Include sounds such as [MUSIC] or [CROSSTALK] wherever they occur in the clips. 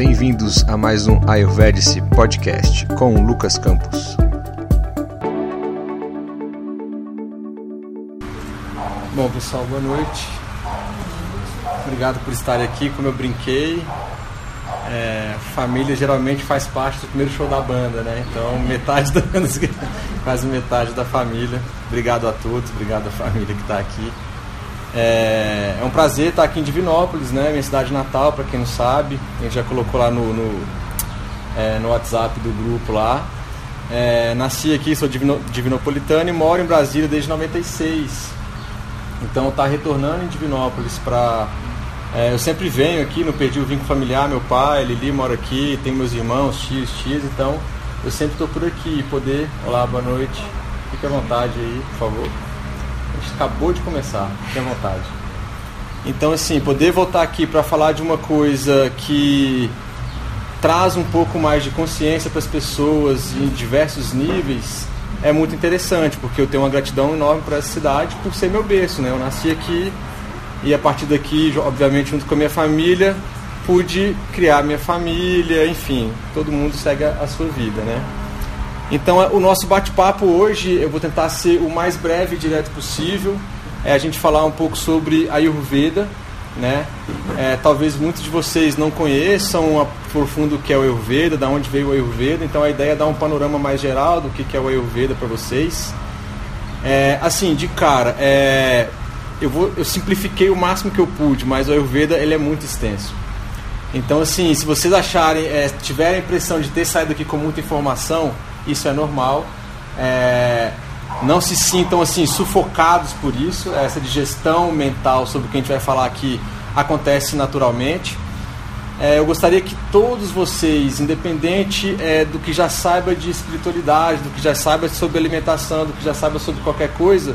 bem-vindos a mais um Ayurvedic Podcast com Lucas Campos. Bom, pessoal, boa noite. Obrigado por estarem aqui. Como eu brinquei, é, família geralmente faz parte do primeiro show da banda, né? Então, metade da [LAUGHS] quase metade da família. Obrigado a todos, obrigado à família que está aqui. É, é, um prazer estar aqui em Divinópolis, né? Minha cidade natal, para quem não sabe. A gente já colocou lá no, no, é, no WhatsApp do grupo lá. É, nasci aqui, sou divino, divinopolitano e moro em Brasília desde 96. Então tá retornando em Divinópolis para é, eu sempre venho aqui, não perdi o vínculo familiar, meu pai, Lili mora aqui, tem meus irmãos, tios, tias, então eu sempre estou por aqui, poder. Olá, boa noite. Fique à vontade aí, por favor. Acabou de começar, fique à vontade. Então, assim, poder voltar aqui para falar de uma coisa que traz um pouco mais de consciência para as pessoas em diversos níveis é muito interessante, porque eu tenho uma gratidão enorme para essa cidade por ser meu berço, né? Eu nasci aqui e a partir daqui, obviamente, junto com a minha família, pude criar minha família, enfim, todo mundo segue a sua vida, né? Então, é, o nosso bate-papo hoje, eu vou tentar ser o mais breve e direto possível, é a gente falar um pouco sobre a Ayurveda, né? É, talvez muitos de vocês não conheçam a profundo o que é o Ayurveda, da onde veio o Ayurveda, então a ideia é dar um panorama mais geral do que é o Ayurveda para vocês. É, assim, de cara, é, eu, vou, eu simplifiquei o máximo que eu pude, mas o Ayurveda ele é muito extenso. Então, assim, se vocês acharem, é, tiverem a impressão de ter saído aqui com muita informação, isso é normal. É, não se sintam assim sufocados por isso. Essa digestão mental sobre o que a gente vai falar aqui acontece naturalmente. É, eu gostaria que todos vocês, independente é, do que já saiba de espiritualidade, do que já saiba sobre alimentação, do que já saiba sobre qualquer coisa,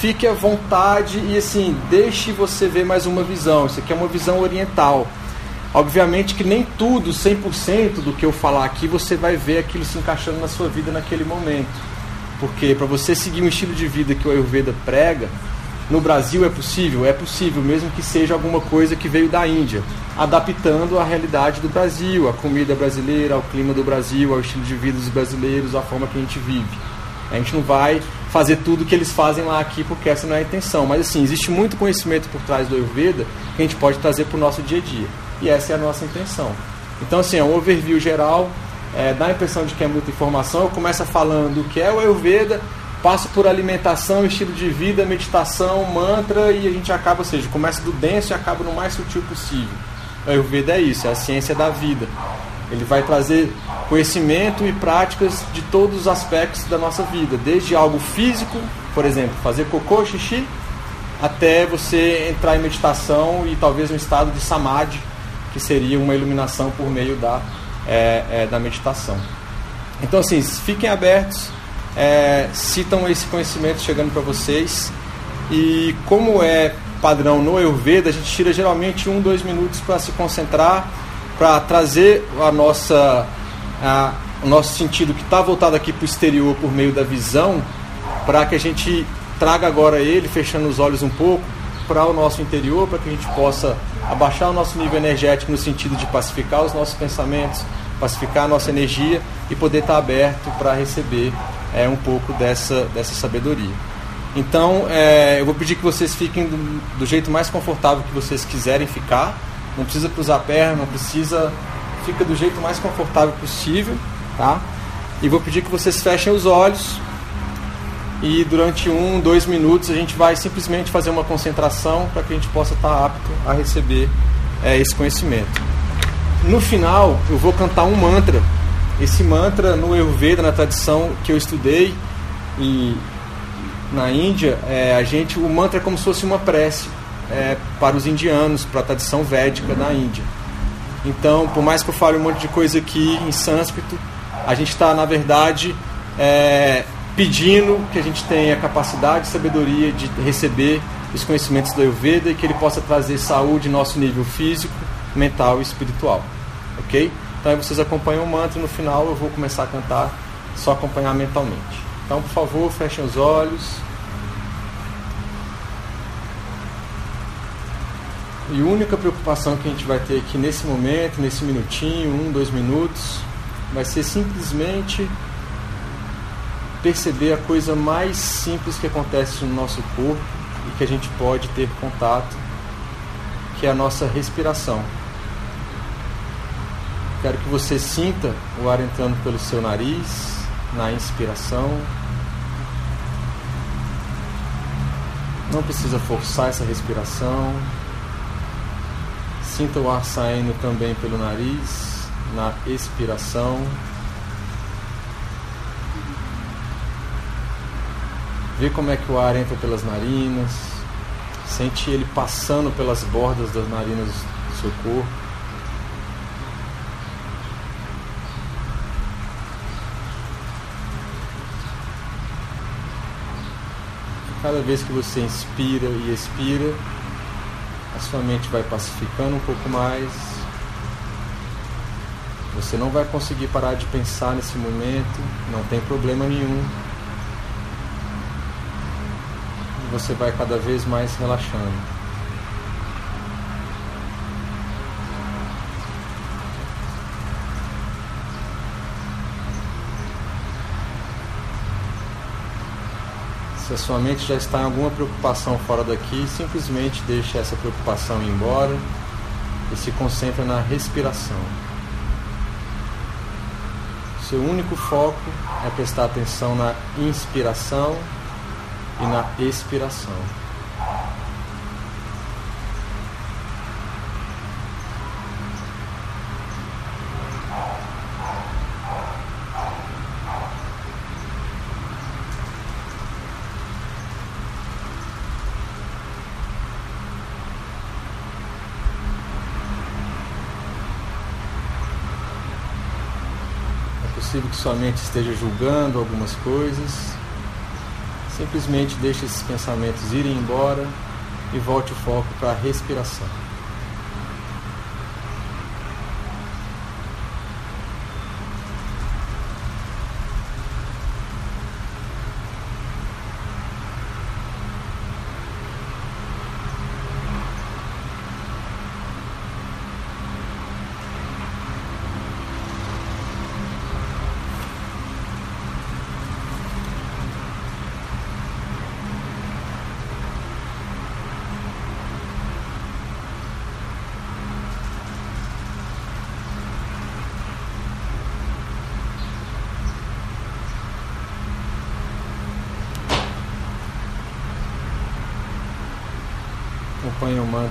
fique à vontade e assim, deixe você ver mais uma visão. Isso aqui é uma visão oriental. Obviamente que nem tudo, 100% do que eu falar aqui, você vai ver aquilo se encaixando na sua vida naquele momento. Porque para você seguir um estilo de vida que o Ayurveda prega, no Brasil é possível? É possível, mesmo que seja alguma coisa que veio da Índia, adaptando a realidade do Brasil, a comida brasileira, ao clima do Brasil, ao estilo de vida dos brasileiros, à forma que a gente vive. A gente não vai fazer tudo que eles fazem lá aqui porque essa não é a intenção. Mas assim, existe muito conhecimento por trás do Ayurveda que a gente pode trazer para o nosso dia a dia. E essa é a nossa intenção. Então assim, é um overview geral, é, dá a impressão de que é muita informação. Eu começo falando o que é o Ayurveda, passo por alimentação, estilo de vida, meditação, mantra e a gente acaba, ou seja, começa do denso e acaba no mais sutil possível. O Ayurveda é isso, é a ciência da vida. Ele vai trazer conhecimento e práticas de todos os aspectos da nossa vida, desde algo físico, por exemplo, fazer cocô, xixi, até você entrar em meditação e talvez um estado de samadhi, que seria uma iluminação por meio da, é, é, da meditação. Então, assim, fiquem abertos, é, citam esse conhecimento chegando para vocês. E como é padrão no Ayurveda, a gente tira geralmente um, dois minutos para se concentrar para trazer a nossa, a, o nosso sentido que está voltado aqui para o exterior por meio da visão, para que a gente traga agora ele, fechando os olhos um pouco, para o nosso interior, para que a gente possa abaixar o nosso nível energético no sentido de pacificar os nossos pensamentos, pacificar a nossa energia e poder estar aberto para receber é, um pouco dessa, dessa sabedoria. Então, é, eu vou pedir que vocês fiquem do, do jeito mais confortável que vocês quiserem ficar não precisa cruzar a perna, não precisa. Fica do jeito mais confortável possível, tá? E vou pedir que vocês fechem os olhos e durante um, dois minutos a gente vai simplesmente fazer uma concentração para que a gente possa estar apto a receber é, esse conhecimento. No final, eu vou cantar um mantra. Esse mantra no Ayurveda, na tradição que eu estudei e na Índia, é, a gente o mantra é como se fosse uma prece é, para os indianos, para a tradição védica da Índia. Então, por mais que eu fale um monte de coisa aqui em sânscrito, a gente está, na verdade, é, pedindo que a gente tenha capacidade e sabedoria de receber os conhecimentos do Ayurveda e que ele possa trazer saúde em nosso nível físico, mental e espiritual. Ok? Então, aí vocês acompanham o mantra no final eu vou começar a cantar, só acompanhar mentalmente. Então, por favor, fechem os olhos. E a única preocupação que a gente vai ter aqui nesse momento, nesse minutinho, um, dois minutos, vai ser simplesmente perceber a coisa mais simples que acontece no nosso corpo e que a gente pode ter contato, que é a nossa respiração. Quero que você sinta o ar entrando pelo seu nariz, na inspiração. Não precisa forçar essa respiração. Sinta o ar saindo também pelo nariz, na expiração. Vê como é que o ar entra pelas narinas. Sente ele passando pelas bordas das narinas do seu corpo. Cada vez que você inspira e expira, a sua mente vai pacificando um pouco mais. Você não vai conseguir parar de pensar nesse momento, não tem problema nenhum. E você vai cada vez mais relaxando. Se a sua mente já está em alguma preocupação fora daqui, simplesmente deixe essa preocupação ir embora e se concentre na respiração. Seu único foco é prestar atenção na inspiração e na expiração. possível que sua mente esteja julgando algumas coisas. Simplesmente deixe esses pensamentos irem embora e volte o foco para a respiração.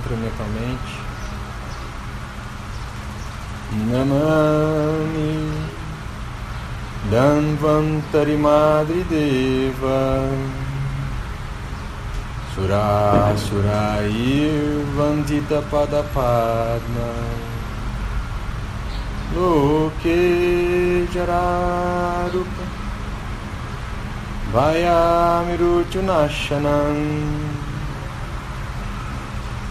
Acompanhe o mantra mentalmente. Namami Danvantari Madri Deva Surasurair Vandita Padapadma Loke Jararupa Vayamiruchunashanam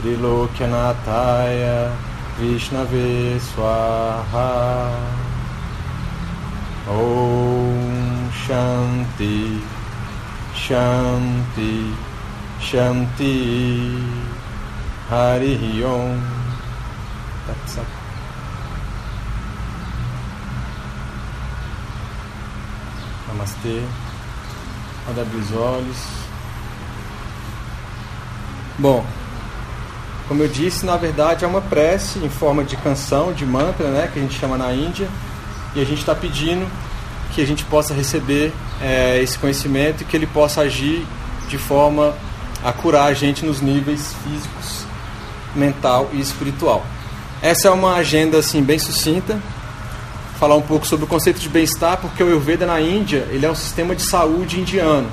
Trilokyanataya Vishnave Swaha Om Shanti Shanti Shanti Hari Om Tatsat Namastê. Pode abrir os olhos. Bom, como eu disse, na verdade é uma prece em forma de canção, de mantra, né, que a gente chama na Índia, e a gente está pedindo que a gente possa receber é, esse conhecimento e que ele possa agir de forma a curar a gente nos níveis físicos, mental e espiritual. Essa é uma agenda assim bem sucinta, falar um pouco sobre o conceito de bem-estar, porque o Ayurveda na Índia ele é um sistema de saúde indiano.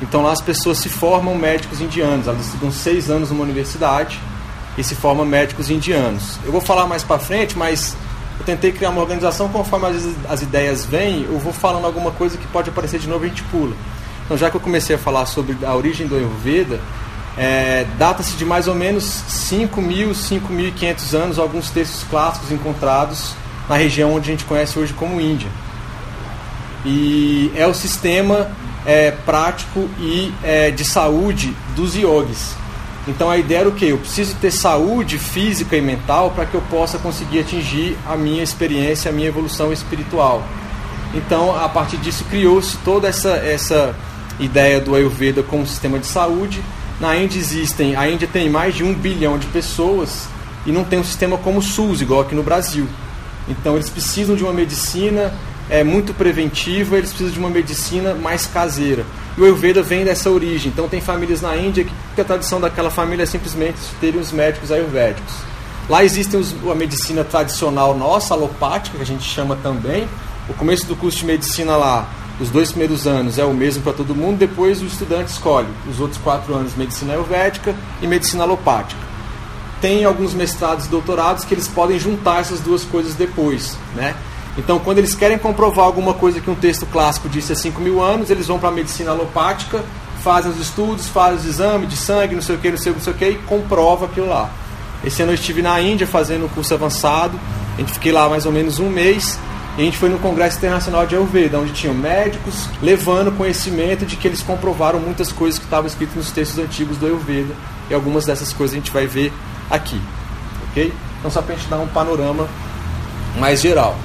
Então lá as pessoas se formam médicos indianos, elas estudam seis anos numa universidade e se forma médicos indianos. Eu vou falar mais para frente, mas eu tentei criar uma organização conforme as, as ideias vêm, eu vou falando alguma coisa que pode aparecer de novo e a gente pula. Então, já que eu comecei a falar sobre a origem do Ayurveda, é, data-se de mais ou menos 5 mil, 5.500 anos, alguns textos clássicos encontrados na região onde a gente conhece hoje como Índia. E é o sistema é, prático e é, de saúde dos yogis. Então a ideia era o que? Eu preciso ter saúde física e mental para que eu possa conseguir atingir a minha experiência, a minha evolução espiritual. Então, a partir disso, criou-se toda essa, essa ideia do Ayurveda como sistema de saúde. Na Índia existem, a Índia tem mais de um bilhão de pessoas e não tem um sistema como o SUS, igual aqui no Brasil. Então, eles precisam de uma medicina é, muito preventiva, eles precisam de uma medicina mais caseira. O Ayurveda vem dessa origem. Então, tem famílias na Índia que a tradição daquela família é simplesmente terem os médicos ayurvédicos. Lá existe os, a medicina tradicional nossa, alopática, que a gente chama também. O começo do curso de medicina lá, os dois primeiros anos é o mesmo para todo mundo, depois o estudante escolhe os outros quatro anos medicina ayurvédica e medicina alopática. Tem alguns mestrados e doutorados que eles podem juntar essas duas coisas depois, né? Então, quando eles querem comprovar alguma coisa que um texto clássico disse há 5 mil anos, eles vão para a medicina alopática, fazem os estudos, fazem os exames de sangue, não sei o que, não sei, não sei o que, e comprova aquilo lá. Esse ano eu estive na Índia fazendo um curso avançado, a gente fiquei lá mais ou menos um mês, e a gente foi no Congresso Internacional de Ayurveda, onde tinham médicos levando conhecimento de que eles comprovaram muitas coisas que estavam escritas nos textos antigos do Ayurveda, e algumas dessas coisas a gente vai ver aqui, ok? Então, só para a gente dar um panorama mais geral.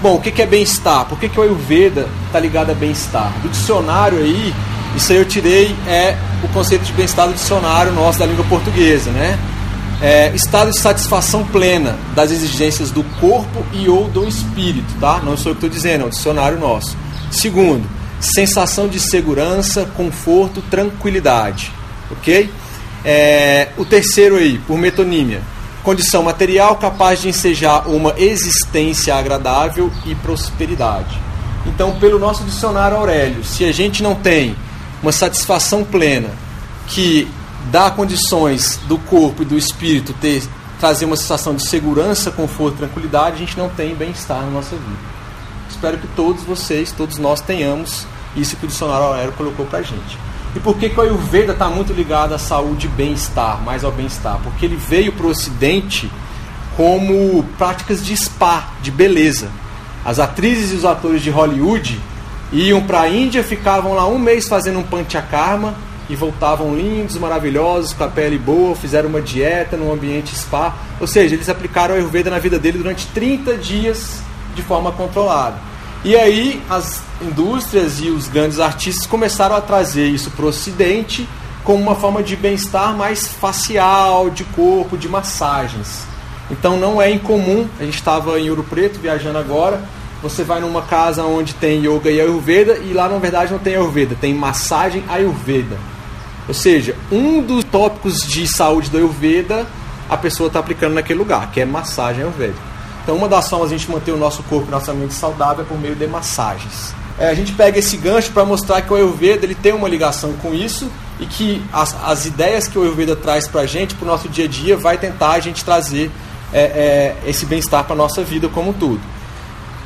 Bom, o que é bem-estar? Por que, que o Ayurveda está ligado a bem-estar? Do dicionário aí, isso aí eu tirei é o conceito de bem-estar do dicionário nosso da língua portuguesa, né? É, estado de satisfação plena das exigências do corpo e ou do espírito, tá? Não sou eu que estou dizendo, é o dicionário nosso. Segundo, sensação de segurança, conforto, tranquilidade, ok? É, o terceiro aí, por metonímia, condição material capaz de ensejar uma existência agradável e prosperidade. Então, pelo nosso dicionário Aurélio, se a gente não tem uma satisfação plena que dá condições do corpo e do espírito ter trazer uma sensação de segurança, conforto, tranquilidade, a gente não tem bem-estar na nossa vida. Espero que todos vocês, todos nós tenhamos isso que o dicionário Aurélio colocou para a gente. E por que, que o Ayurveda está muito ligado à saúde e bem-estar, mais ao bem-estar? Porque ele veio para o Ocidente como práticas de spa, de beleza. As atrizes e os atores de Hollywood iam para a Índia, ficavam lá um mês fazendo um panchakarma e voltavam lindos, maravilhosos, com a pele boa, fizeram uma dieta num ambiente spa. Ou seja, eles aplicaram a Ayurveda na vida dele durante 30 dias de forma controlada. E aí as indústrias e os grandes artistas começaram a trazer isso para o Ocidente como uma forma de bem-estar mais facial, de corpo, de massagens. Então não é incomum, a gente estava em Ouro Preto viajando agora, você vai numa casa onde tem yoga e ayurveda e lá na verdade não tem ayurveda, tem massagem ayurveda. Ou seja, um dos tópicos de saúde do ayurveda a pessoa está aplicando naquele lugar, que é massagem ayurveda. Então, uma das formas de a gente manter o nosso corpo e nossa mente saudável é por meio de massagens. É, a gente pega esse gancho para mostrar que o Ayurveda ele tem uma ligação com isso e que as, as ideias que o Ayurveda traz para a gente, para o nosso dia a dia, vai tentar a gente trazer é, é, esse bem-estar para a nossa vida como um todo.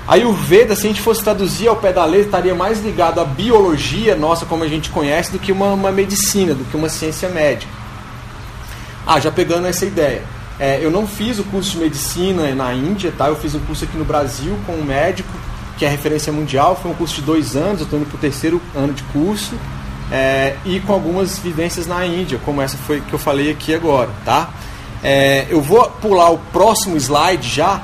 Ayurveda, se a gente fosse traduzir ao pé da letra, estaria mais ligado à biologia nossa, como a gente conhece, do que uma, uma medicina, do que uma ciência médica. Ah, já pegando essa ideia. É, eu não fiz o curso de medicina na Índia, tá? Eu fiz um curso aqui no Brasil com um médico que é referência mundial. Foi um curso de dois anos, eu estou indo para o terceiro ano de curso. É, e com algumas vivências na Índia, como essa foi que eu falei aqui agora, tá? É, eu vou pular o próximo slide já.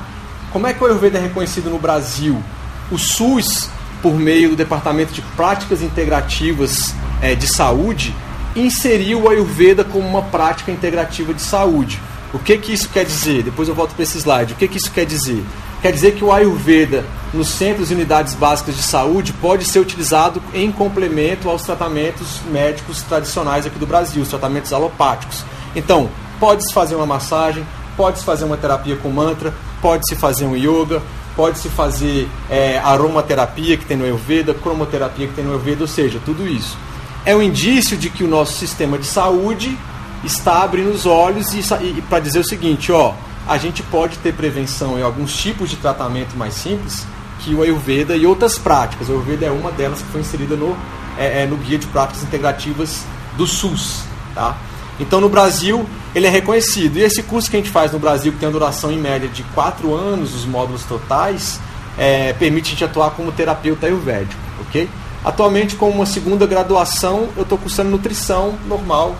Como é que o Ayurveda é reconhecido no Brasil? O SUS, por meio do Departamento de Práticas Integrativas é, de Saúde, inseriu o Ayurveda como uma prática integrativa de saúde. O que, que isso quer dizer? Depois eu volto para esse slide. O que, que isso quer dizer? Quer dizer que o Ayurveda, nos centros e unidades básicas de saúde, pode ser utilizado em complemento aos tratamentos médicos tradicionais aqui do Brasil, os tratamentos alopáticos. Então, pode-se fazer uma massagem, pode-se fazer uma terapia com mantra, pode-se fazer um yoga, pode-se fazer é, aromaterapia que tem no Ayurveda, cromoterapia que tem no Ayurveda, ou seja, tudo isso. É um indício de que o nosso sistema de saúde está abrindo os olhos e, e para dizer o seguinte, ó, a gente pode ter prevenção em alguns tipos de tratamento mais simples que o Ayurveda e outras práticas. O Ayurveda é uma delas que foi inserida no, é, é, no Guia de Práticas Integrativas do SUS. Tá? Então, no Brasil, ele é reconhecido. E esse curso que a gente faz no Brasil, que tem a duração em média de 4 anos, os módulos totais, é, permite a gente atuar como terapeuta ayurvédico. ok? Atualmente, com uma segunda graduação, eu estou cursando nutrição normal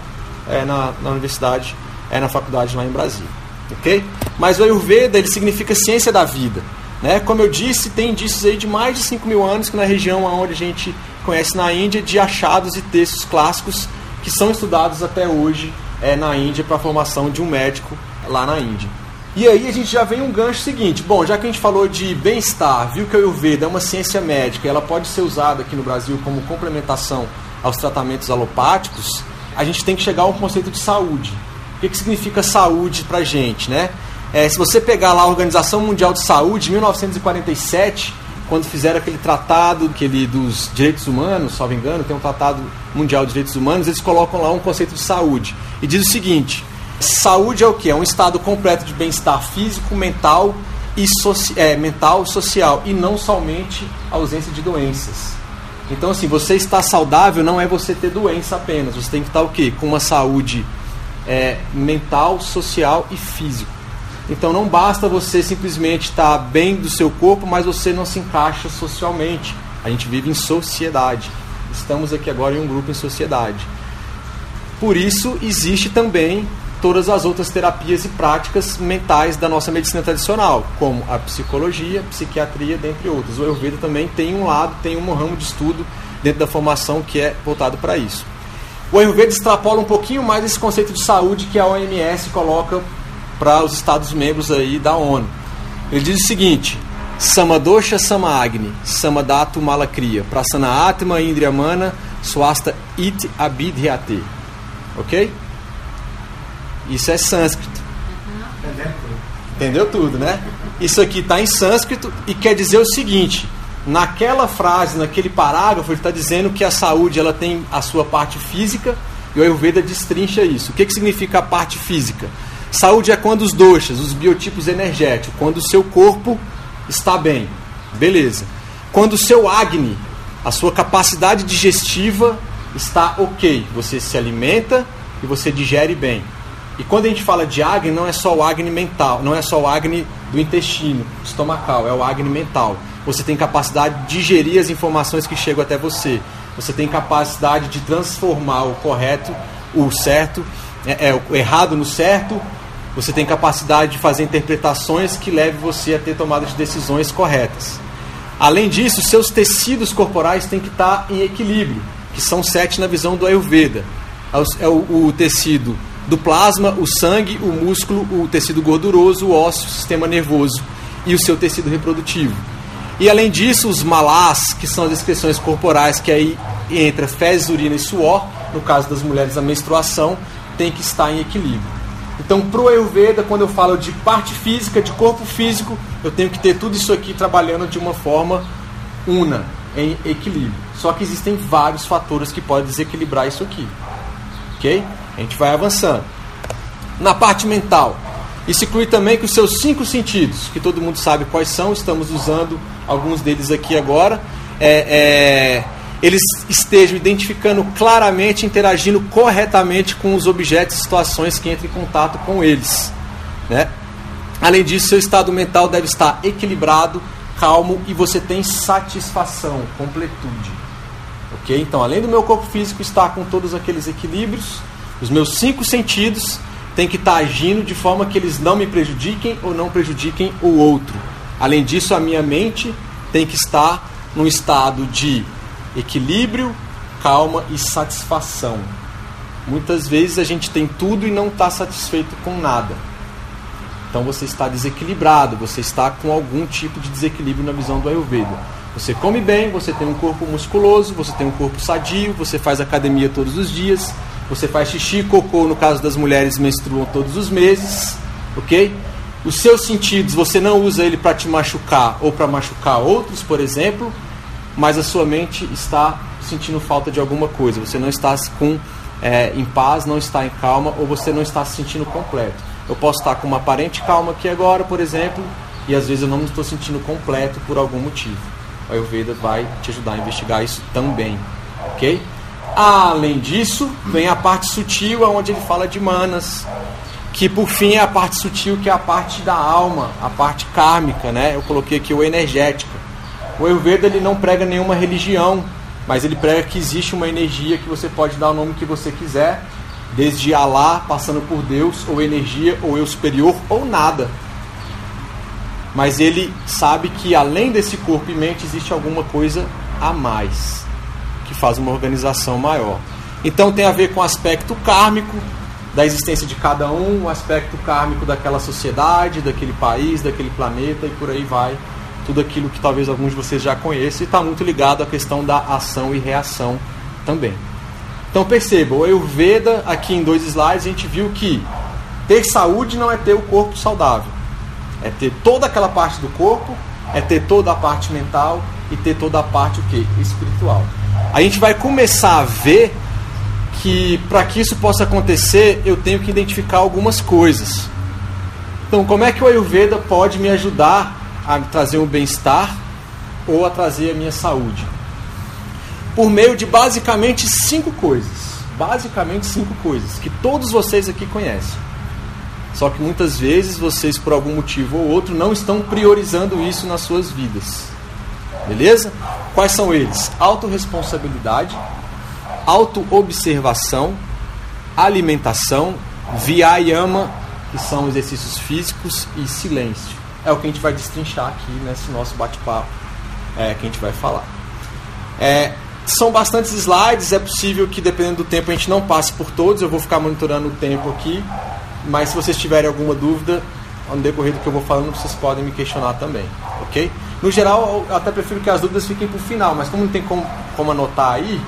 é, na, na universidade, é, na faculdade lá em Brasília. ok? Mas o Ayurveda ele significa ciência da vida. Né? Como eu disse, tem indícios aí de mais de 5 mil anos que na região onde a gente conhece na Índia, de achados e textos clássicos que são estudados até hoje é, na Índia para a formação de um médico lá na Índia. E aí a gente já vem um gancho seguinte. Bom, já que a gente falou de bem-estar, viu que a Ayurveda é uma ciência médica, ela pode ser usada aqui no Brasil como complementação aos tratamentos alopáticos, a gente tem que chegar ao conceito de saúde. O que, que significa saúde para a gente, né? É, se você pegar lá a Organização Mundial de Saúde, 1947, quando fizeram aquele tratado aquele dos direitos humanos, salvo engano, tem um tratado mundial de direitos humanos, eles colocam lá um conceito de saúde. E diz o seguinte: saúde é o que? É um estado completo de bem-estar físico, mental e soci é, mental, social, e não somente a ausência de doenças. Então, assim, você estar saudável não é você ter doença apenas, você tem que estar o quê? Com uma saúde é, mental, social e físico. Então não basta você simplesmente estar bem do seu corpo, mas você não se encaixa socialmente. A gente vive em sociedade. Estamos aqui agora em um grupo em sociedade. Por isso existe também todas as outras terapias e práticas mentais da nossa medicina tradicional, como a psicologia, a psiquiatria, dentre outros. O Ayurveda também tem um lado, tem um ramo de estudo dentro da formação que é voltado para isso. O Ayurveda extrapola um pouquinho mais esse conceito de saúde que a OMS coloca para os Estados membros aí da ONU. Ele diz o seguinte: Samadosha Samagni, Samadatu Malakriya, Prasana Atma Indriyamana, Swasta It Abidhyate. Ok? Isso é sânscrito. Entendeu tudo, né? Isso aqui está em sânscrito e quer dizer o seguinte: naquela frase, naquele parágrafo, ele está dizendo que a saúde ela tem a sua parte física e o Ayurveda destrincha isso. O que, que significa a parte física? Saúde é quando os doshas, os biotipos energéticos, quando o seu corpo está bem. Beleza. Quando o seu Agni, a sua capacidade digestiva está ok. Você se alimenta e você digere bem. E quando a gente fala de Agni, não é só o Agni mental, não é só o Agni do intestino estomacal, é o Agni mental. Você tem capacidade de digerir as informações que chegam até você. Você tem capacidade de transformar o correto, o certo, é, é o errado no certo, você tem capacidade de fazer interpretações que levem você a ter tomadas de decisões corretas. Além disso, seus tecidos corporais têm que estar em equilíbrio, que são sete na visão do Ayurveda. É o, o tecido do plasma, o sangue, o músculo, o tecido gorduroso, o ósseo, o sistema nervoso e o seu tecido reprodutivo. E além disso, os malás, que são as excreções corporais, que aí entra fezes, urina e suor, no caso das mulheres a menstruação, tem que estar em equilíbrio. Então, para o Ayurveda, quando eu falo de parte física, de corpo físico, eu tenho que ter tudo isso aqui trabalhando de uma forma una, em equilíbrio. Só que existem vários fatores que podem desequilibrar isso aqui. Ok? A gente vai avançando. Na parte mental, isso inclui também que os seus cinco sentidos, que todo mundo sabe quais são, estamos usando alguns deles aqui agora. É, é, eles estejam identificando claramente, interagindo corretamente com os objetos e situações que entram em contato com eles. Né? Além disso, seu estado mental deve estar equilibrado, calmo e você tem satisfação, completude. Ok? Então, além do meu corpo físico estar com todos aqueles equilíbrios, os meus cinco sentidos têm que estar agindo de forma que eles não me prejudiquem ou não prejudiquem o outro. Além disso, a minha mente tem que estar num estado de equilíbrio, calma e satisfação. Muitas vezes a gente tem tudo e não está satisfeito com nada. Então você está desequilibrado, você está com algum tipo de desequilíbrio na visão do Ayurveda. Você come bem, você tem um corpo musculoso, você tem um corpo sadio, você faz academia todos os dias, você faz xixi, cocô, no caso das mulheres menstruam todos os meses, ok? Os seus sentidos, você não usa ele para te machucar ou para machucar outros, por exemplo, mas a sua mente está sentindo falta de alguma coisa, você não está com é, em paz, não está em calma ou você não está se sentindo completo. Eu posso estar com uma aparente calma aqui agora, por exemplo, e às vezes eu não estou sentindo completo por algum motivo. O Ayurveda vai te ajudar a investigar isso também, ok? Além disso, vem a parte sutil, onde ele fala de manas, que por fim é a parte sutil, que é a parte da alma, a parte kármica, né? Eu coloquei aqui o energética. O Ayurveda ele não prega nenhuma religião, mas ele prega que existe uma energia que você pode dar o nome que você quiser, desde Alá, passando por Deus, ou energia, ou eu superior, ou nada. Mas ele sabe que além desse corpo e mente existe alguma coisa a mais, que faz uma organização maior. Então tem a ver com o aspecto kármico da existência de cada um, o aspecto kármico daquela sociedade, daquele país, daquele planeta e por aí vai. Tudo aquilo que talvez alguns de vocês já conheçam e está muito ligado à questão da ação e reação também. Então perceba, o Ayurveda, aqui em dois slides, a gente viu que ter saúde não é ter o corpo saudável. É ter toda aquela parte do corpo, é ter toda a parte mental e ter toda a parte o quê? espiritual. A gente vai começar a ver que para que isso possa acontecer, eu tenho que identificar algumas coisas. Então, como é que o Ayurveda pode me ajudar a trazer um bem-estar ou a trazer a minha saúde? por meio de basicamente cinco coisas. Basicamente cinco coisas que todos vocês aqui conhecem. Só que muitas vezes vocês, por algum motivo ou outro, não estão priorizando isso nas suas vidas. Beleza? Quais são eles? Autoresponsabilidade, autoobservação, alimentação, viayama, que são exercícios físicos, e silêncio. É o que a gente vai destrinchar aqui nesse nosso bate-papo é, que a gente vai falar. É, são bastantes slides, é possível que dependendo do tempo a gente não passe por todos, eu vou ficar monitorando o tempo aqui, mas se vocês tiverem alguma dúvida, no decorrer do que eu vou falando, vocês podem me questionar também, ok? No geral, eu até prefiro que as dúvidas fiquem para o final, mas como não tem como, como anotar aí,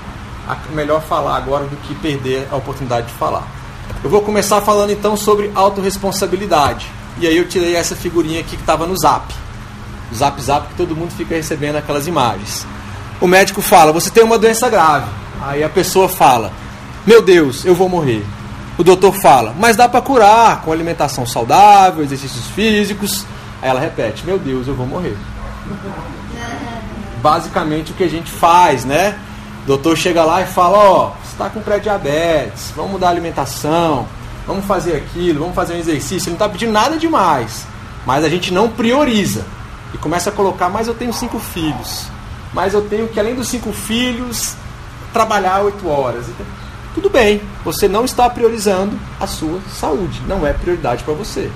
melhor falar agora do que perder a oportunidade de falar. Eu vou começar falando então sobre autorresponsabilidade. E aí eu tirei essa figurinha aqui que estava no zap. Zap zap que todo mundo fica recebendo aquelas imagens o médico fala: Você tem uma doença grave. Aí a pessoa fala: Meu Deus, eu vou morrer. O doutor fala: Mas dá para curar com alimentação saudável, exercícios físicos. Aí ela repete: Meu Deus, eu vou morrer. Basicamente o que a gente faz, né? O doutor chega lá e fala: Ó, oh, você está com pré-diabetes, vamos mudar a alimentação, vamos fazer aquilo, vamos fazer um exercício. Ele não está pedindo nada demais, mas a gente não prioriza e começa a colocar: Mas eu tenho cinco filhos mas eu tenho que, além dos cinco filhos, trabalhar oito horas. Então, tudo bem, você não está priorizando a sua saúde, não é prioridade para você.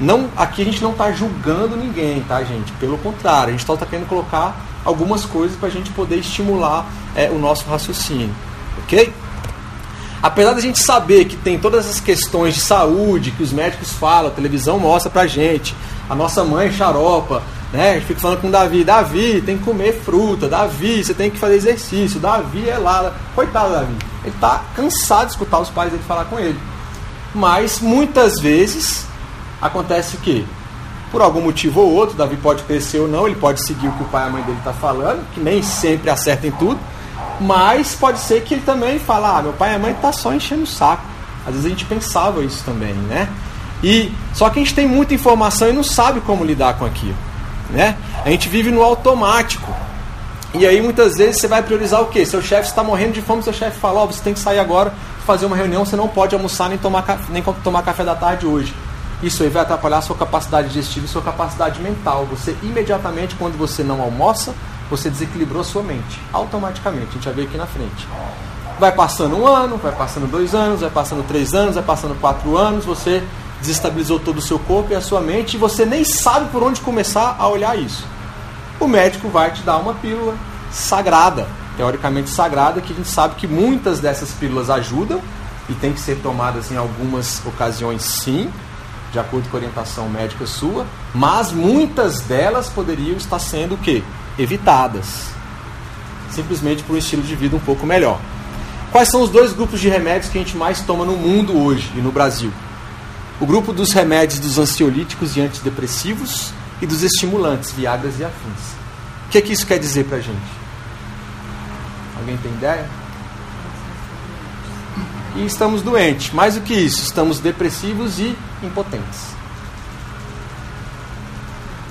Não, aqui a gente não está julgando ninguém, tá, gente? Pelo contrário, a gente só está querendo colocar algumas coisas para a gente poder estimular é, o nosso raciocínio, ok? Apesar da gente saber que tem todas essas questões de saúde que os médicos falam, a televisão mostra pra gente, a nossa mãe xaropa, né? A gente fica falando com o Davi, Davi, tem que comer fruta, Davi, você tem que fazer exercício, Davi é lá. Coitado Davi. Ele está cansado de escutar os pais dele falar com ele. Mas muitas vezes acontece que, por algum motivo ou outro, Davi pode crescer ou não, ele pode seguir o que o pai e a mãe dele está falando, que nem sempre acerta em tudo, mas pode ser que ele também fale, ah, meu pai e a mãe está só enchendo o saco. Às vezes a gente pensava isso também, né? E só que a gente tem muita informação e não sabe como lidar com aquilo. Né? A gente vive no automático. E aí muitas vezes você vai priorizar o quê? Seu chefe está morrendo de fome, seu chefe fala, ó, oh, você tem que sair agora, fazer uma reunião, você não pode almoçar nem tomar, nem tomar café da tarde hoje. Isso aí vai atrapalhar a sua capacidade digestiva e sua capacidade mental. Você imediatamente, quando você não almoça, você desequilibrou a sua mente. Automaticamente, a gente vai ver aqui na frente. Vai passando um ano, vai passando dois anos, vai passando três anos, vai passando quatro anos, você desestabilizou todo o seu corpo e a sua mente e você nem sabe por onde começar a olhar isso. O médico vai te dar uma pílula sagrada, teoricamente sagrada, que a gente sabe que muitas dessas pílulas ajudam e tem que ser tomadas em algumas ocasiões sim, de acordo com a orientação médica sua, mas muitas delas poderiam estar sendo o quê? Evitadas. Simplesmente por um estilo de vida um pouco melhor. Quais são os dois grupos de remédios que a gente mais toma no mundo hoje e no Brasil? o grupo dos remédios dos ansiolíticos e antidepressivos e dos estimulantes, viagras e afins. O que, é que isso quer dizer para a gente? Alguém tem ideia? e estamos doentes. Mais do que isso, estamos depressivos e impotentes.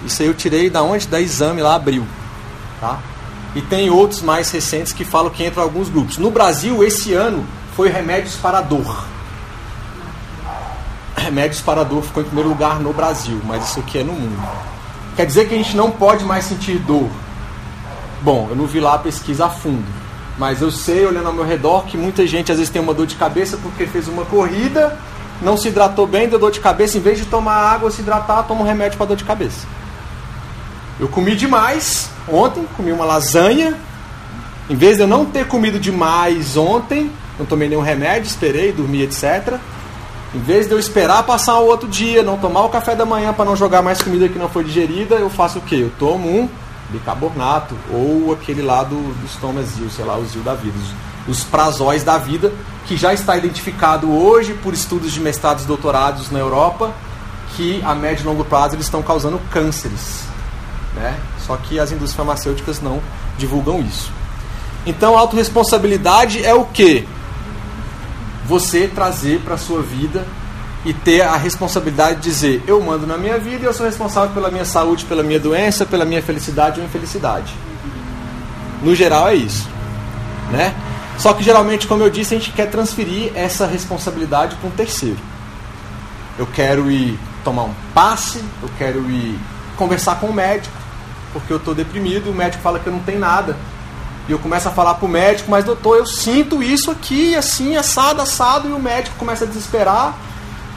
Isso aí eu tirei da onde? Da exame lá, abril. Tá? E tem outros mais recentes que falam que entram alguns grupos. No Brasil, esse ano, foi remédios para dor. Remédios para dor ficou em primeiro lugar no Brasil, mas isso aqui é no mundo. Quer dizer que a gente não pode mais sentir dor. Bom, eu não vi lá a pesquisa a fundo, mas eu sei, olhando ao meu redor, que muita gente às vezes tem uma dor de cabeça porque fez uma corrida, não se hidratou bem, deu dor de cabeça, em vez de tomar água, se hidratar, toma um remédio para dor de cabeça. Eu comi demais ontem, comi uma lasanha. Em vez de eu não ter comido demais ontem, não tomei nenhum remédio, esperei, dormi, etc. Em vez de eu esperar passar o outro dia, não tomar o café da manhã para não jogar mais comida que não foi digerida, eu faço o quê? Eu tomo um bicarbonato ou aquele lá do, dos Tomazil, sei lá, o Zil da vida, os, prazóis da vida, que já está identificado hoje por estudos de mestrados e doutorados na Europa, que a médio e longo prazo eles estão causando cânceres. Né? Só que as indústrias farmacêuticas não divulgam isso. Então, autorresponsabilidade é o que? Você trazer para a sua vida e ter a responsabilidade de dizer: eu mando na minha vida e eu sou responsável pela minha saúde, pela minha doença, pela minha felicidade ou infelicidade. No geral é isso, né? Só que geralmente, como eu disse, a gente quer transferir essa responsabilidade para um terceiro. Eu quero ir tomar um passe, eu quero ir conversar com o médico, porque eu estou deprimido, o médico fala que eu não tenho nada. E eu começo a falar para o médico, mas doutor, eu sinto isso aqui, assim, assado, assado, e o médico começa a desesperar.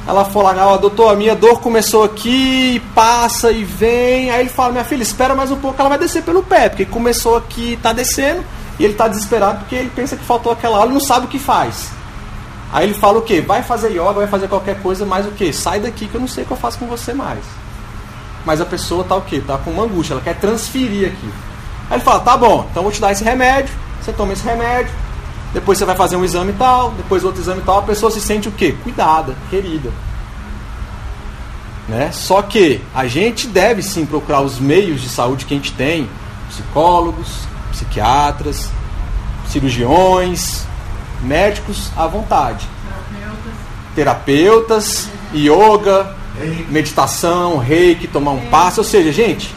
Ela fala, ah, doutor, a minha dor começou aqui, passa e vem. Aí ele fala, minha filha, espera mais um pouco, ela vai descer pelo pé, porque começou aqui, está descendo, e ele está desesperado porque ele pensa que faltou aquela aula e não sabe o que faz. Aí ele fala o quê? Vai fazer yoga, vai fazer qualquer coisa, mas o quê? Sai daqui que eu não sei o que eu faço com você mais. Mas a pessoa tá o quê? Tá com uma angústia, ela quer transferir aqui. Aí ele fala, tá bom, então vou te dar esse remédio, você toma esse remédio, depois você vai fazer um exame tal, depois outro exame tal, a pessoa se sente o quê? Cuidada, querida. Né? Só que a gente deve sim procurar os meios de saúde que a gente tem, psicólogos, psiquiatras, cirurgiões, médicos à vontade. Terapeutas, yoga, meditação, reiki, tomar um passo. Ou seja, gente,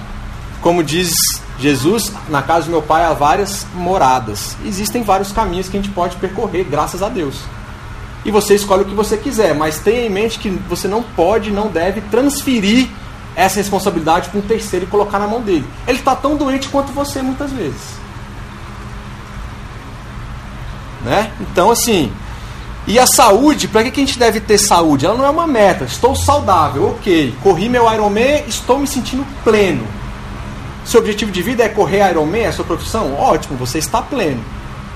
como diz Jesus, na casa do meu pai há várias moradas. Existem vários caminhos que a gente pode percorrer, graças a Deus. E você escolhe o que você quiser, mas tenha em mente que você não pode, não deve transferir essa responsabilidade para um terceiro e colocar na mão dele. Ele está tão doente quanto você muitas vezes. Né? Então, assim, e a saúde, para que, que a gente deve ter saúde? Ela não é uma meta. Estou saudável, ok. Corri meu Ironman, estou me sentindo pleno. Seu objetivo de vida é correr Ironman, é a sua profissão? Ótimo, você está pleno.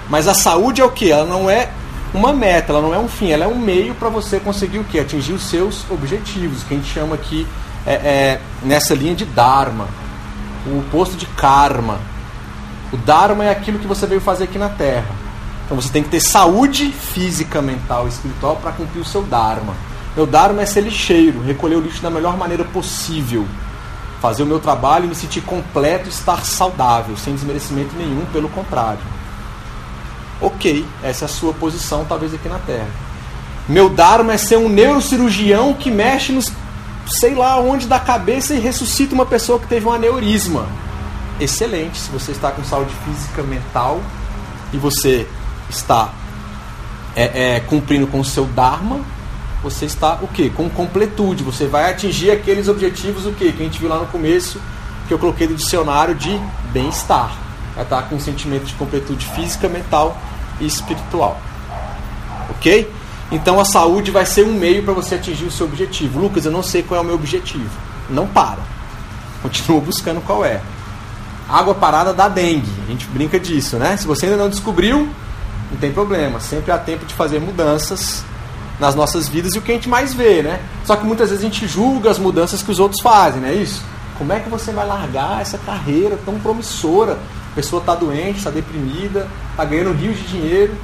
Mas a saúde é o que? Ela não é uma meta, ela não é um fim, ela é um meio para você conseguir o que? Atingir os seus objetivos, que a gente chama aqui é, é, nessa linha de Dharma, o oposto de Karma. O Dharma é aquilo que você veio fazer aqui na Terra. Então você tem que ter saúde física, mental e espiritual para cumprir o seu Dharma. Meu Dharma é ser lixeiro, recolher o lixo da melhor maneira possível fazer o meu trabalho e me sentir completo, estar saudável, sem desmerecimento nenhum, pelo contrário. Ok, essa é a sua posição, talvez aqui na Terra. Meu Dharma é ser um neurocirurgião que mexe nos sei lá onde da cabeça e ressuscita uma pessoa que teve um aneurisma. Excelente, se você está com saúde física, mental e você está é, é, cumprindo com o seu Dharma, você está o quê? Com completude. Você vai atingir aqueles objetivos o quê? Que a gente viu lá no começo, que eu coloquei no dicionário de bem-estar. Vai estar com um sentimento de completude física, mental e espiritual. Ok? Então a saúde vai ser um meio para você atingir o seu objetivo. Lucas, eu não sei qual é o meu objetivo. Não para. Continua buscando qual é. Água parada dá dengue. A gente brinca disso, né? Se você ainda não descobriu, não tem problema. Sempre há tempo de fazer mudanças nas nossas vidas e o que a gente mais vê, né? Só que muitas vezes a gente julga as mudanças que os outros fazem, não é isso? Como é que você vai largar essa carreira tão promissora? A pessoa está doente, está deprimida, está ganhando rios de dinheiro,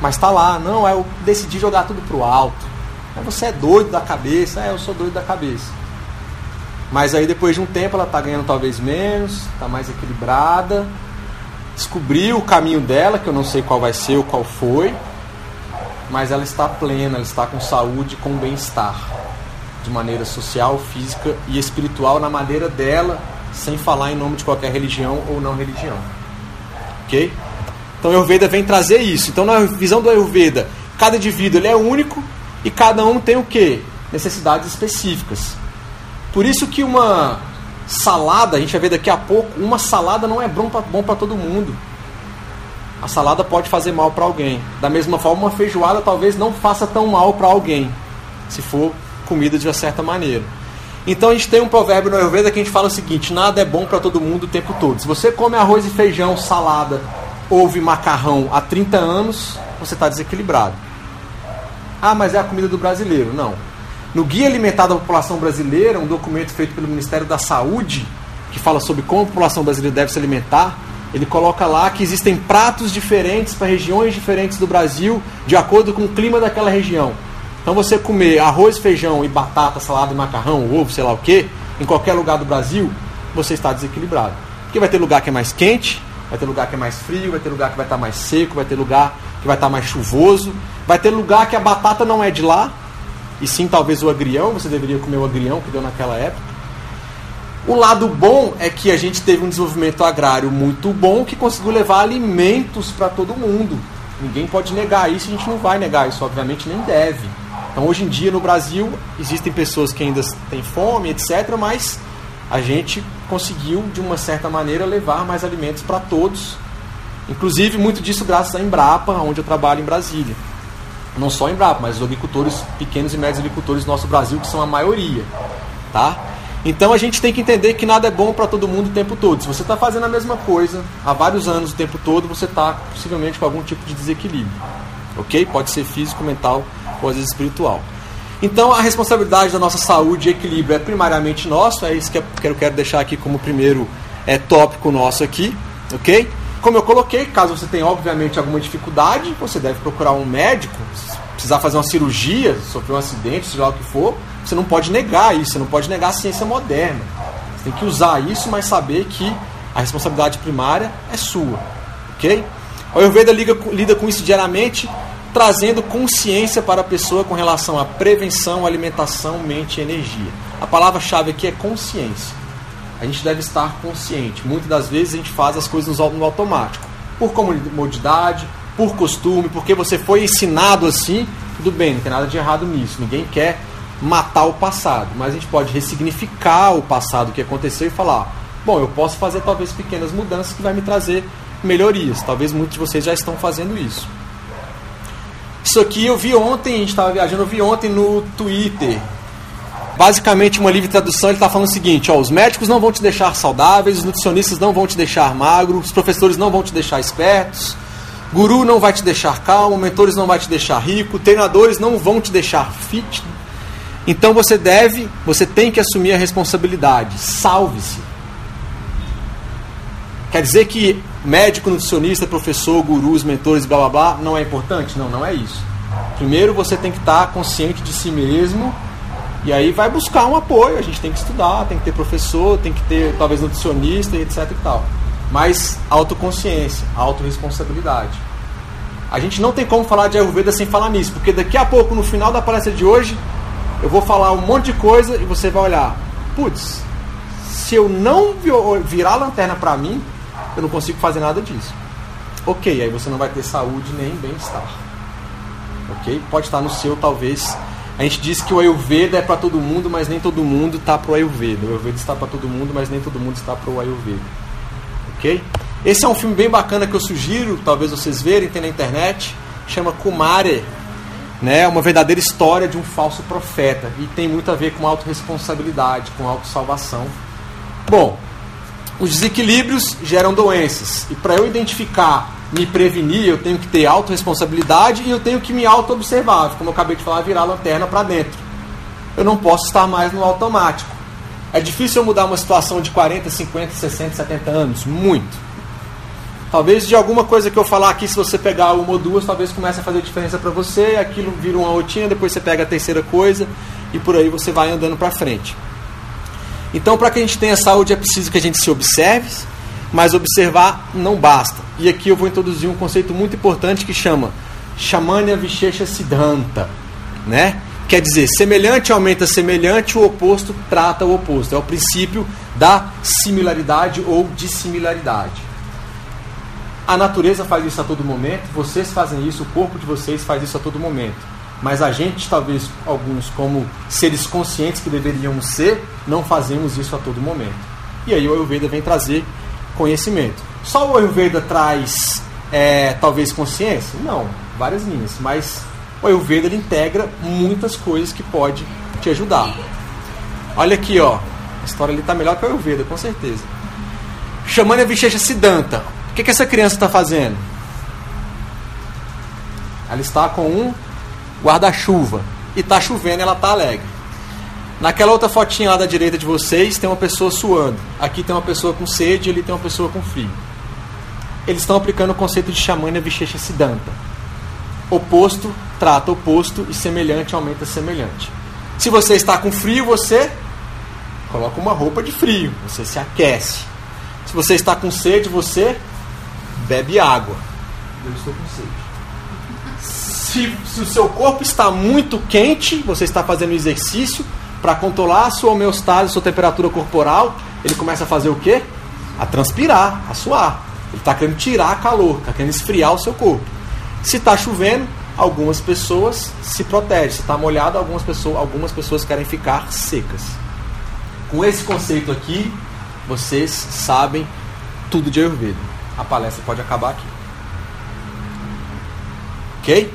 mas está lá, não, é eu decidi jogar tudo pro alto. Você é doido da cabeça, é, eu sou doido da cabeça. Mas aí depois de um tempo ela está ganhando talvez menos, está mais equilibrada, descobriu o caminho dela, que eu não sei qual vai ser ou qual foi, mas ela está plena, ela está com saúde, com bem-estar, de maneira social, física e espiritual, na maneira dela, sem falar em nome de qualquer religião ou não religião. Ok? Então o Ayurveda vem trazer isso. Então na visão do Ayurveda, cada indivíduo ele é único e cada um tem o que? Necessidades específicas. Por isso que uma salada, a gente vai ver daqui a pouco, uma salada não é bom para todo mundo. A salada pode fazer mal para alguém. Da mesma forma, uma feijoada talvez não faça tão mal para alguém, se for comida de uma certa maneira. Então a gente tem um provérbio no Ayurveda que a gente fala o seguinte: nada é bom para todo mundo o tempo todo. Se você come arroz e feijão, salada, ovo e macarrão há 30 anos, você está desequilibrado. Ah, mas é a comida do brasileiro. Não. No Guia Alimentar da População Brasileira, um documento feito pelo Ministério da Saúde, que fala sobre como a população brasileira deve se alimentar, ele coloca lá que existem pratos diferentes para regiões diferentes do Brasil, de acordo com o clima daquela região. Então você comer arroz, feijão e batata, salada e macarrão, ovo, sei lá o que, em qualquer lugar do Brasil, você está desequilibrado. Porque vai ter lugar que é mais quente, vai ter lugar que é mais frio, vai ter lugar que vai estar mais seco, vai ter lugar que vai estar mais chuvoso, vai ter lugar que a batata não é de lá, e sim talvez o agrião, você deveria comer o agrião que deu naquela época. O lado bom é que a gente teve um desenvolvimento agrário muito bom que conseguiu levar alimentos para todo mundo. Ninguém pode negar isso, a gente não vai negar isso, obviamente nem deve. Então, hoje em dia no Brasil, existem pessoas que ainda têm fome, etc., mas a gente conseguiu, de uma certa maneira, levar mais alimentos para todos. Inclusive, muito disso graças à Embrapa, onde eu trabalho em Brasília. Não só a Embrapa, mas os agricultores, pequenos e médios agricultores do nosso Brasil, que são a maioria. Tá? Então a gente tem que entender que nada é bom para todo mundo o tempo todo. Se você está fazendo a mesma coisa há vários anos o tempo todo, você está possivelmente com algum tipo de desequilíbrio. Ok? Pode ser físico, mental ou às vezes espiritual. Então a responsabilidade da nossa saúde e equilíbrio é primariamente nosso, é isso que eu quero deixar aqui como primeiro é, tópico nosso aqui, ok? Como eu coloquei, caso você tenha obviamente alguma dificuldade, você deve procurar um médico, precisar fazer uma cirurgia, sofrer um acidente, seja lá o que for, você não pode negar isso, você não pode negar a ciência moderna. Você tem que usar isso, mas saber que a responsabilidade primária é sua, ok? O Ayurveda lida com isso diariamente, trazendo consciência para a pessoa com relação à prevenção, alimentação, mente e energia. A palavra-chave aqui é consciência. A gente deve estar consciente. Muitas das vezes a gente faz as coisas no automático, por comodidade, por costume, porque você foi ensinado assim, tudo bem, não tem nada de errado nisso. Ninguém quer matar o passado, mas a gente pode ressignificar o passado que aconteceu e falar: bom, eu posso fazer talvez pequenas mudanças que vai me trazer melhorias. Talvez muitos de vocês já estão fazendo isso. Isso aqui eu vi ontem, a gente estava viajando, eu vi ontem no Twitter. Basicamente, uma livre tradução, ele está falando o seguinte: ó, os médicos não vão te deixar saudáveis, os nutricionistas não vão te deixar magro, os professores não vão te deixar espertos, guru não vai te deixar calmo, mentores não vai te deixar rico, treinadores não vão te deixar fit. Então você deve, você tem que assumir a responsabilidade. Salve-se. Quer dizer que médico, nutricionista, professor, gurus, mentores, blá blá blá, não é importante? Não, não é isso. Primeiro você tem que estar consciente de si mesmo e aí vai buscar um apoio. A gente tem que estudar, tem que ter professor, tem que ter talvez nutricionista e etc e tal. Mas autoconsciência, autorresponsabilidade. A gente não tem como falar de Ayurveda sem falar nisso, porque daqui a pouco, no final da palestra de hoje, eu vou falar um monte de coisa e você vai olhar, putz, se eu não virar a lanterna para mim, eu não consigo fazer nada disso. Ok, aí você não vai ter saúde nem bem-estar. Ok? Pode estar no seu, talvez. A gente diz que o Ayurveda é para todo mundo, mas nem todo mundo está para o Ayurveda. O Ayurveda está para todo mundo, mas nem todo mundo está para o Ayurveda. Ok? Esse é um filme bem bacana que eu sugiro, talvez vocês verem, tem na internet. Chama Kumare. Né? Uma verdadeira história de um falso profeta. E tem muito a ver com autorresponsabilidade, com autossalvação. Bom, os desequilíbrios geram doenças. E para eu identificar, me prevenir, eu tenho que ter autorresponsabilidade e eu tenho que me auto-observar. Como eu acabei de falar, virar a lanterna para dentro. Eu não posso estar mais no automático. É difícil eu mudar uma situação de 40, 50, 60, 70 anos? Muito. Talvez de alguma coisa que eu falar aqui, se você pegar uma ou duas, talvez comece a fazer diferença para você, aquilo vira uma rotina, depois você pega a terceira coisa e por aí você vai andando para frente. Então, para que a gente tenha saúde, é preciso que a gente se observe, mas observar não basta. E aqui eu vou introduzir um conceito muito importante que chama Shamanya Vishesha Siddhanta, né? Quer dizer, semelhante aumenta semelhante, o oposto trata o oposto. É o princípio da similaridade ou dissimilaridade. A natureza faz isso a todo momento, vocês fazem isso, o corpo de vocês faz isso a todo momento. Mas a gente, talvez alguns, como seres conscientes que deveríamos ser, não fazemos isso a todo momento. E aí o Ayurveda vem trazer conhecimento. Só o Ayurveda traz, é, talvez, consciência? Não, várias linhas. Mas o Ayurveda integra muitas coisas que pode te ajudar. Olha aqui, ó. A história ali está melhor que o Ayurveda, com certeza. Chamando a Vishesha Siddhanta. O que, que essa criança está fazendo? Ela está com um guarda-chuva. E está chovendo ela está alegre. Naquela outra fotinha lá da direita de vocês tem uma pessoa suando. Aqui tem uma pessoa com sede e ali tem uma pessoa com frio. Eles estão aplicando o conceito de Shamanya Vishesha Siddhanta. Oposto trata oposto e semelhante aumenta semelhante. Se você está com frio, você coloca uma roupa de frio, você se aquece. Se você está com sede, você bebe água. Eu estou com sede. Se, se o seu corpo está muito quente, você está fazendo exercício para controlar a sua homeostase, a sua temperatura corporal, ele começa a fazer o quê? A transpirar, a suar. Ele está querendo tirar calor, está querendo esfriar o seu corpo. Se está chovendo, algumas pessoas se protegem. Se está molhado, algumas pessoas, algumas pessoas querem ficar secas. Com esse conceito aqui, vocês sabem tudo de Ayurveda a palestra pode acabar aqui. Ok?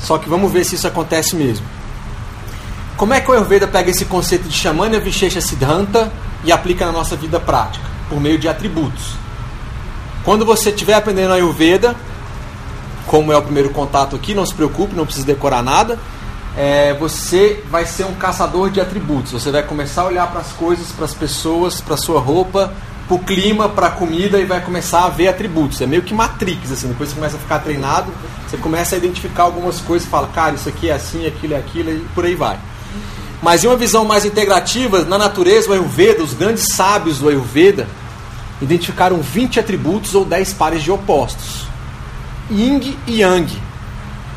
Só que vamos ver se isso acontece mesmo. Como é que o Ayurveda pega esse conceito de Shamanya Vishesha Siddhanta e aplica na nossa vida prática? Por meio de atributos. Quando você estiver aprendendo Ayurveda, como é o primeiro contato aqui, não se preocupe, não precisa decorar nada. É, você vai ser um caçador de atributos. Você vai começar a olhar para as coisas, para as pessoas, para sua roupa, para o clima, para a comida e vai começar a ver atributos. É meio que Matrix, assim. Depois você começa a ficar treinado, você começa a identificar algumas coisas fala, cara, isso aqui é assim, aquilo é aquilo e por aí vai. Mas em uma visão mais integrativa, na natureza, o Ayurveda, os grandes sábios do Ayurveda, identificaram 20 atributos ou 10 pares de opostos. Yin e Yang.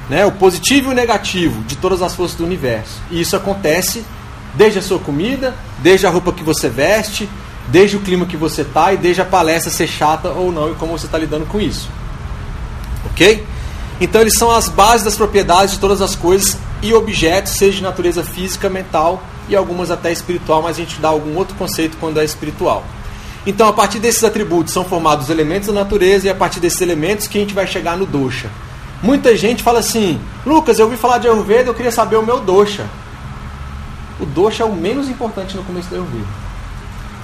Né? O positivo e o negativo de todas as forças do universo. E isso acontece desde a sua comida, desde a roupa que você veste, desde o clima que você está e desde a palestra ser chata ou não e como você está lidando com isso. Ok? Então eles são as bases das propriedades de todas as coisas e objetos, seja de natureza física, mental e algumas até espiritual, mas a gente dá algum outro conceito quando é espiritual. Então, a partir desses atributos são formados os elementos da natureza e a partir desses elementos que a gente vai chegar no dosha. Muita gente fala assim: Lucas, eu ouvi falar de Ayurveda, eu queria saber o meu dosha. O dosha é o menos importante no começo da Ayurveda.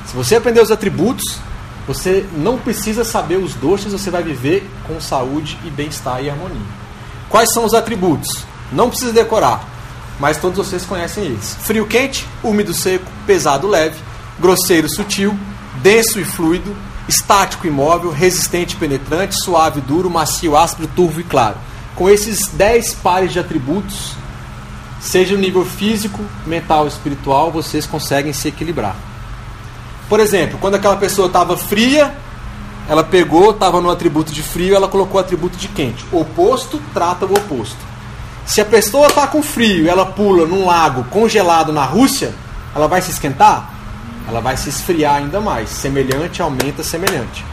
Se você aprender os atributos, você não precisa saber os doces, você vai viver com saúde e bem-estar e harmonia. Quais são os atributos? Não precisa decorar, mas todos vocês conhecem eles: frio, quente, úmido, seco, pesado, leve, grosseiro, sutil, denso e fluido, estático e móvel, resistente penetrante, suave, duro, macio, áspero, turvo e claro. Com esses 10 pares de atributos, seja no nível físico, mental espiritual, vocês conseguem se equilibrar. Por exemplo, quando aquela pessoa estava fria, ela pegou, estava no atributo de frio, ela colocou o atributo de quente. O oposto trata o oposto. Se a pessoa está com frio ela pula num lago congelado na Rússia, ela vai se esquentar? Ela vai se esfriar ainda mais. Semelhante aumenta semelhante.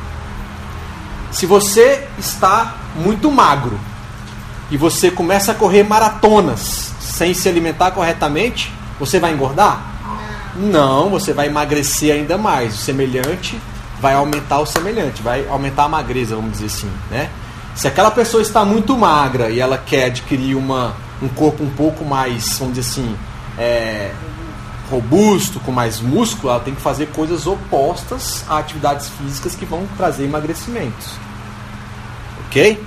Se você está muito magro e você começa a correr maratonas sem se alimentar corretamente, você vai engordar? Não, você vai emagrecer ainda mais. O semelhante vai aumentar o semelhante, vai aumentar a magreza, vamos dizer assim, né? Se aquela pessoa está muito magra e ela quer adquirir uma, um corpo um pouco mais, vamos dizer assim, é, robusto, com mais músculo, ela tem que fazer coisas opostas a atividades físicas que vão trazer emagrecimentos. Ok?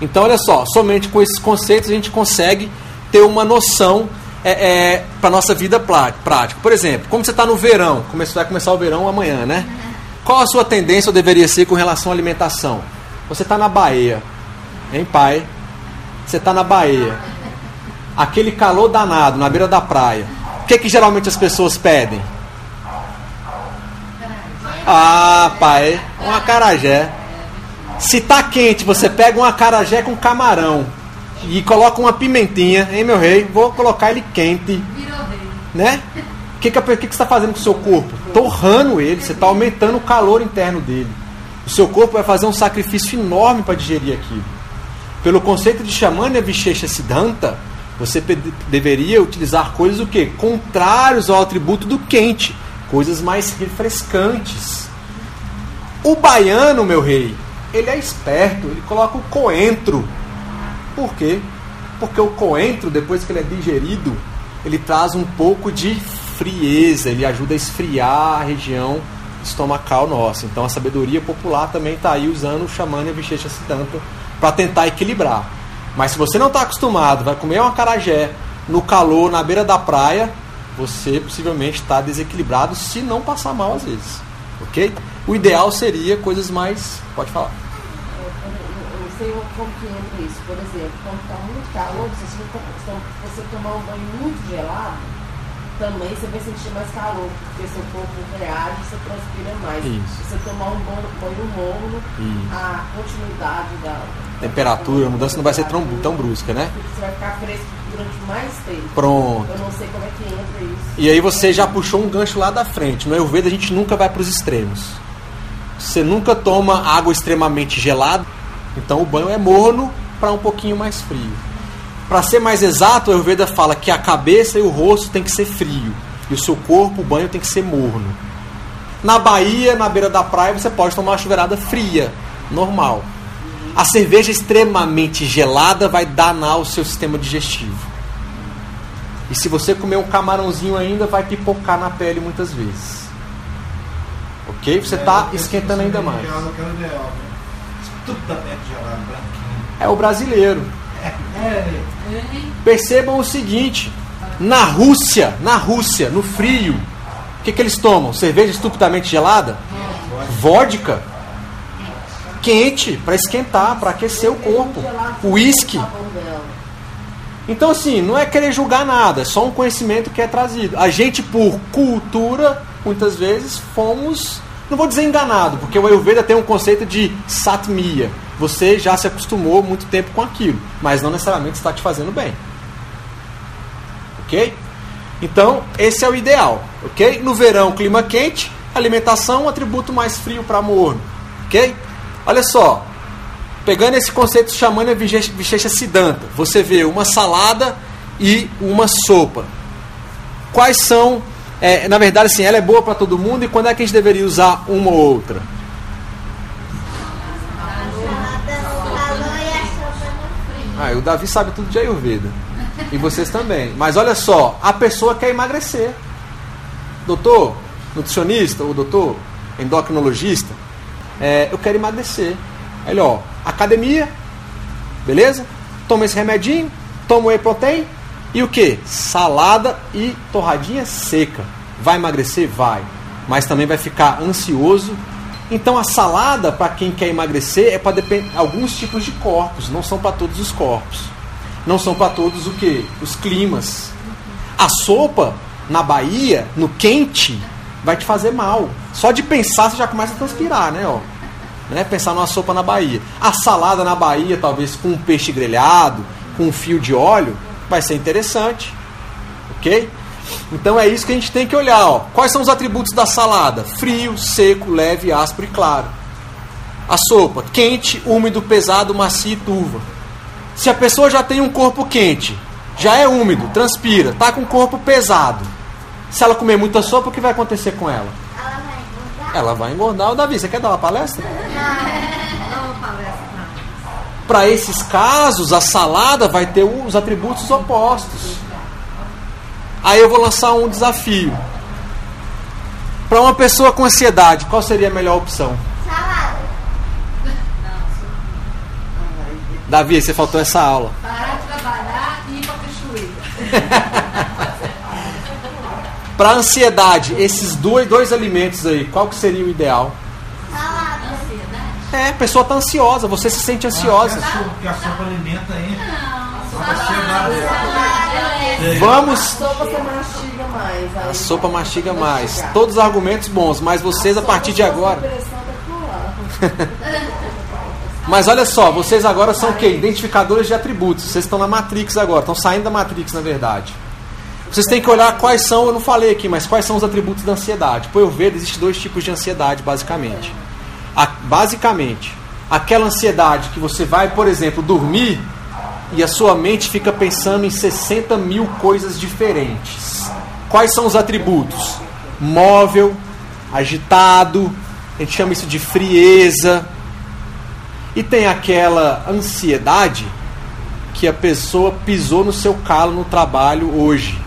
Então, olha só, somente com esses conceitos a gente consegue ter uma noção é, é, para nossa vida prática. Por exemplo, como você está no verão, vai começar o verão amanhã, né? Qual a sua tendência ou deveria ser com relação à alimentação? Você está na Bahia, hein, pai? Você está na Bahia, aquele calor danado na beira da praia. O que, que geralmente as pessoas pedem? Ah, pai, um acarajé. Se tá quente, você pega um acarajé com camarão e coloca uma pimentinha, hein, meu rei? Vou colocar ele quente. Né? O que, que, que, que você está fazendo com o seu corpo? Torrando ele, você está aumentando o calor interno dele. O seu corpo vai fazer um sacrifício enorme para digerir aquilo. Pelo conceito de Shamanya Vishesha Siddhanta, você deveria utilizar coisas o quê? Contrários ao atributo do quente, coisas mais refrescantes. O baiano, meu rei, ele é esperto, ele coloca o coentro. Por quê? Porque o coentro, depois que ele é digerido, ele traz um pouco de frieza, ele ajuda a esfriar a região estomacal nossa. Então a sabedoria popular também está aí usando o Shamanya Vishesha Siddhanta para tentar equilibrar. Mas se você não está acostumado, vai comer uma carajé no calor, na beira da praia, você possivelmente está desequilibrado se não passar mal às vezes. Ok? O ideal seria coisas mais. Pode falar. Sei como que entra isso. Por exemplo, quando está muito calor, se você tomar um banho muito gelado, também você vai sentir mais calor, porque seu corpo reage e você transpira mais. Isso. Se você tomar um banho morno, a continuidade da temperatura, a mudança não vai ser tão, tão brusca, né? Você vai ficar fresco durante mais tempo. Pronto. Eu não sei como é que entra isso. E aí você já puxou um gancho lá da frente. No Ayurveda a gente nunca vai para os extremos. Você nunca toma água extremamente gelada, então o banho é morno para um pouquinho mais frio. Para ser mais exato, o Ayurveda fala que a cabeça e o rosto tem que ser frio e o seu corpo, o banho tem que ser morno. Na Bahia, na beira da praia, você pode tomar uma chuveirada fria, normal. A cerveja extremamente gelada vai danar o seu sistema digestivo. E se você comer um camarãozinho ainda, vai pipocar na pele muitas vezes. Ok? Você está é, esquentando ainda mais. É o brasileiro. Percebam o seguinte: na Rússia, na Rússia, no frio, o que, que eles tomam? Cerveja estupidamente gelada? Vodka quente para esquentar, para aquecer o corpo. Uísque. Então, assim, não é querer julgar nada, é só um conhecimento que é trazido. A gente, por cultura, muitas vezes fomos, não vou dizer enganado, porque o Ayurveda tem um conceito de satmia, você já se acostumou muito tempo com aquilo, mas não necessariamente está te fazendo bem. Ok? Então, esse é o ideal. Ok? No verão, clima quente, alimentação, um atributo mais frio para morno. Ok? Olha só, pegando esse conceito chamando Vishesha Siddhanta, você vê uma salada e uma sopa. Quais são, é, na verdade, assim, ela é boa para todo mundo e quando é que a gente deveria usar uma ou outra? Ah, o Davi sabe tudo de Ayurveda. E vocês também. Mas olha só, a pessoa quer emagrecer. Doutor, nutricionista ou doutor endocrinologista, é, eu quero emagrecer. Aí ele, ó, academia, beleza? Toma esse remedinho, toma o whey protein e o que? Salada e torradinha seca. Vai emagrecer? Vai. Mas também vai ficar ansioso então a salada, para quem quer emagrecer, é para alguns tipos de corpos, não são para todos os corpos. Não são para todos o que? Os climas. A sopa na Bahia, no quente, vai te fazer mal. Só de pensar você já começa a transpirar, né, ó. Né? Pensar numa sopa na Bahia. A salada na Bahia, talvez com um peixe grelhado, com um fio de óleo, vai ser interessante. OK? Então é isso que a gente tem que olhar. Ó. Quais são os atributos da salada? Frio, seco, leve, áspero e claro. A sopa, quente, úmido, pesado, macio e turva. Se a pessoa já tem um corpo quente, já é úmido, transpira, está com um corpo pesado. Se ela comer muita sopa, o que vai acontecer com ela? Ela vai engordar. Ela vai engordar. O Davi, você quer dar uma palestra? Não. Para esses casos, a salada vai ter os atributos opostos. Aí eu vou lançar um desafio. Para uma pessoa com ansiedade, qual seria a melhor opção? Salada. Davi, você faltou essa aula. Parar de trabalhar e ir para cachoeira. [LAUGHS] Para ansiedade, esses dois, dois alimentos aí, qual que seria o ideal? É, a pessoa está ansiosa, você se sente ansiosa. Ah, porque a sopa alimenta aí. Vamos. A sopa mastiga mais. A sopa mastiga mais. Todos os argumentos bons, mas vocês a partir de sopa agora. pular. [LAUGHS] Mas olha só, vocês agora são o quê? Identificadores de atributos. Vocês estão na Matrix agora, estão saindo da Matrix, na verdade. Vocês têm que olhar quais são, eu não falei aqui, mas quais são os atributos da ansiedade. Por eu ver, existem dois tipos de ansiedade, basicamente. A, basicamente, aquela ansiedade que você vai, por exemplo, dormir e a sua mente fica pensando em 60 mil coisas diferentes. Quais são os atributos? Móvel, agitado, a gente chama isso de frieza. E tem aquela ansiedade que a pessoa pisou no seu calo no trabalho hoje.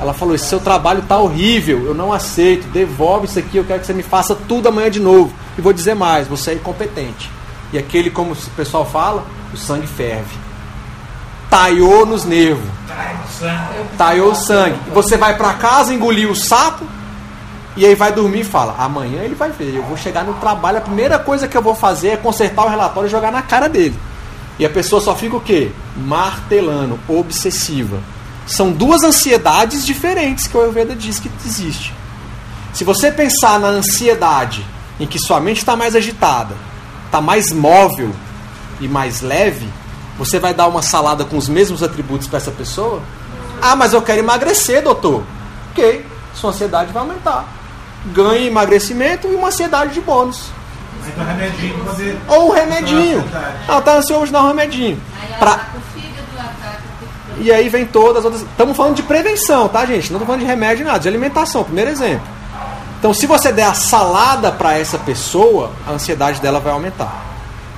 Ela falou: Esse seu trabalho está horrível, eu não aceito, devolve isso aqui, eu quero que você me faça tudo amanhã de novo. E vou dizer mais: você é incompetente. E aquele, como o pessoal fala, o sangue ferve. Taiou nos nervos. Taiou o sangue. Você vai para casa, engolir o sapo, e aí vai dormir e fala: amanhã ele vai ver. Eu vou chegar no trabalho, a primeira coisa que eu vou fazer é consertar o relatório e jogar na cara dele. E a pessoa só fica o quê? Martelando, obsessiva. São duas ansiedades diferentes que o Ayurveda diz que existe. Se você pensar na ansiedade em que sua mente está mais agitada, está mais móvel e mais leve, você vai dar uma salada com os mesmos atributos para essa pessoa? Ah, mas eu quero emagrecer, doutor. Ok, sua ansiedade vai aumentar. Ganhe emagrecimento e uma ansiedade de bônus. Um remedinho poder. Ou um remedinho. controlar a ansiedade. Não, tá ansioso, dá um remedinho. Aí ela Pra- tá fígado, o E aí vem todas as outras. Estamos falando de prevenção, tá, gente? Não estamos falando de remédio nada, de alimentação, primeiro exemplo. Então, se você der a salada para essa pessoa, a ansiedade dela vai aumentar.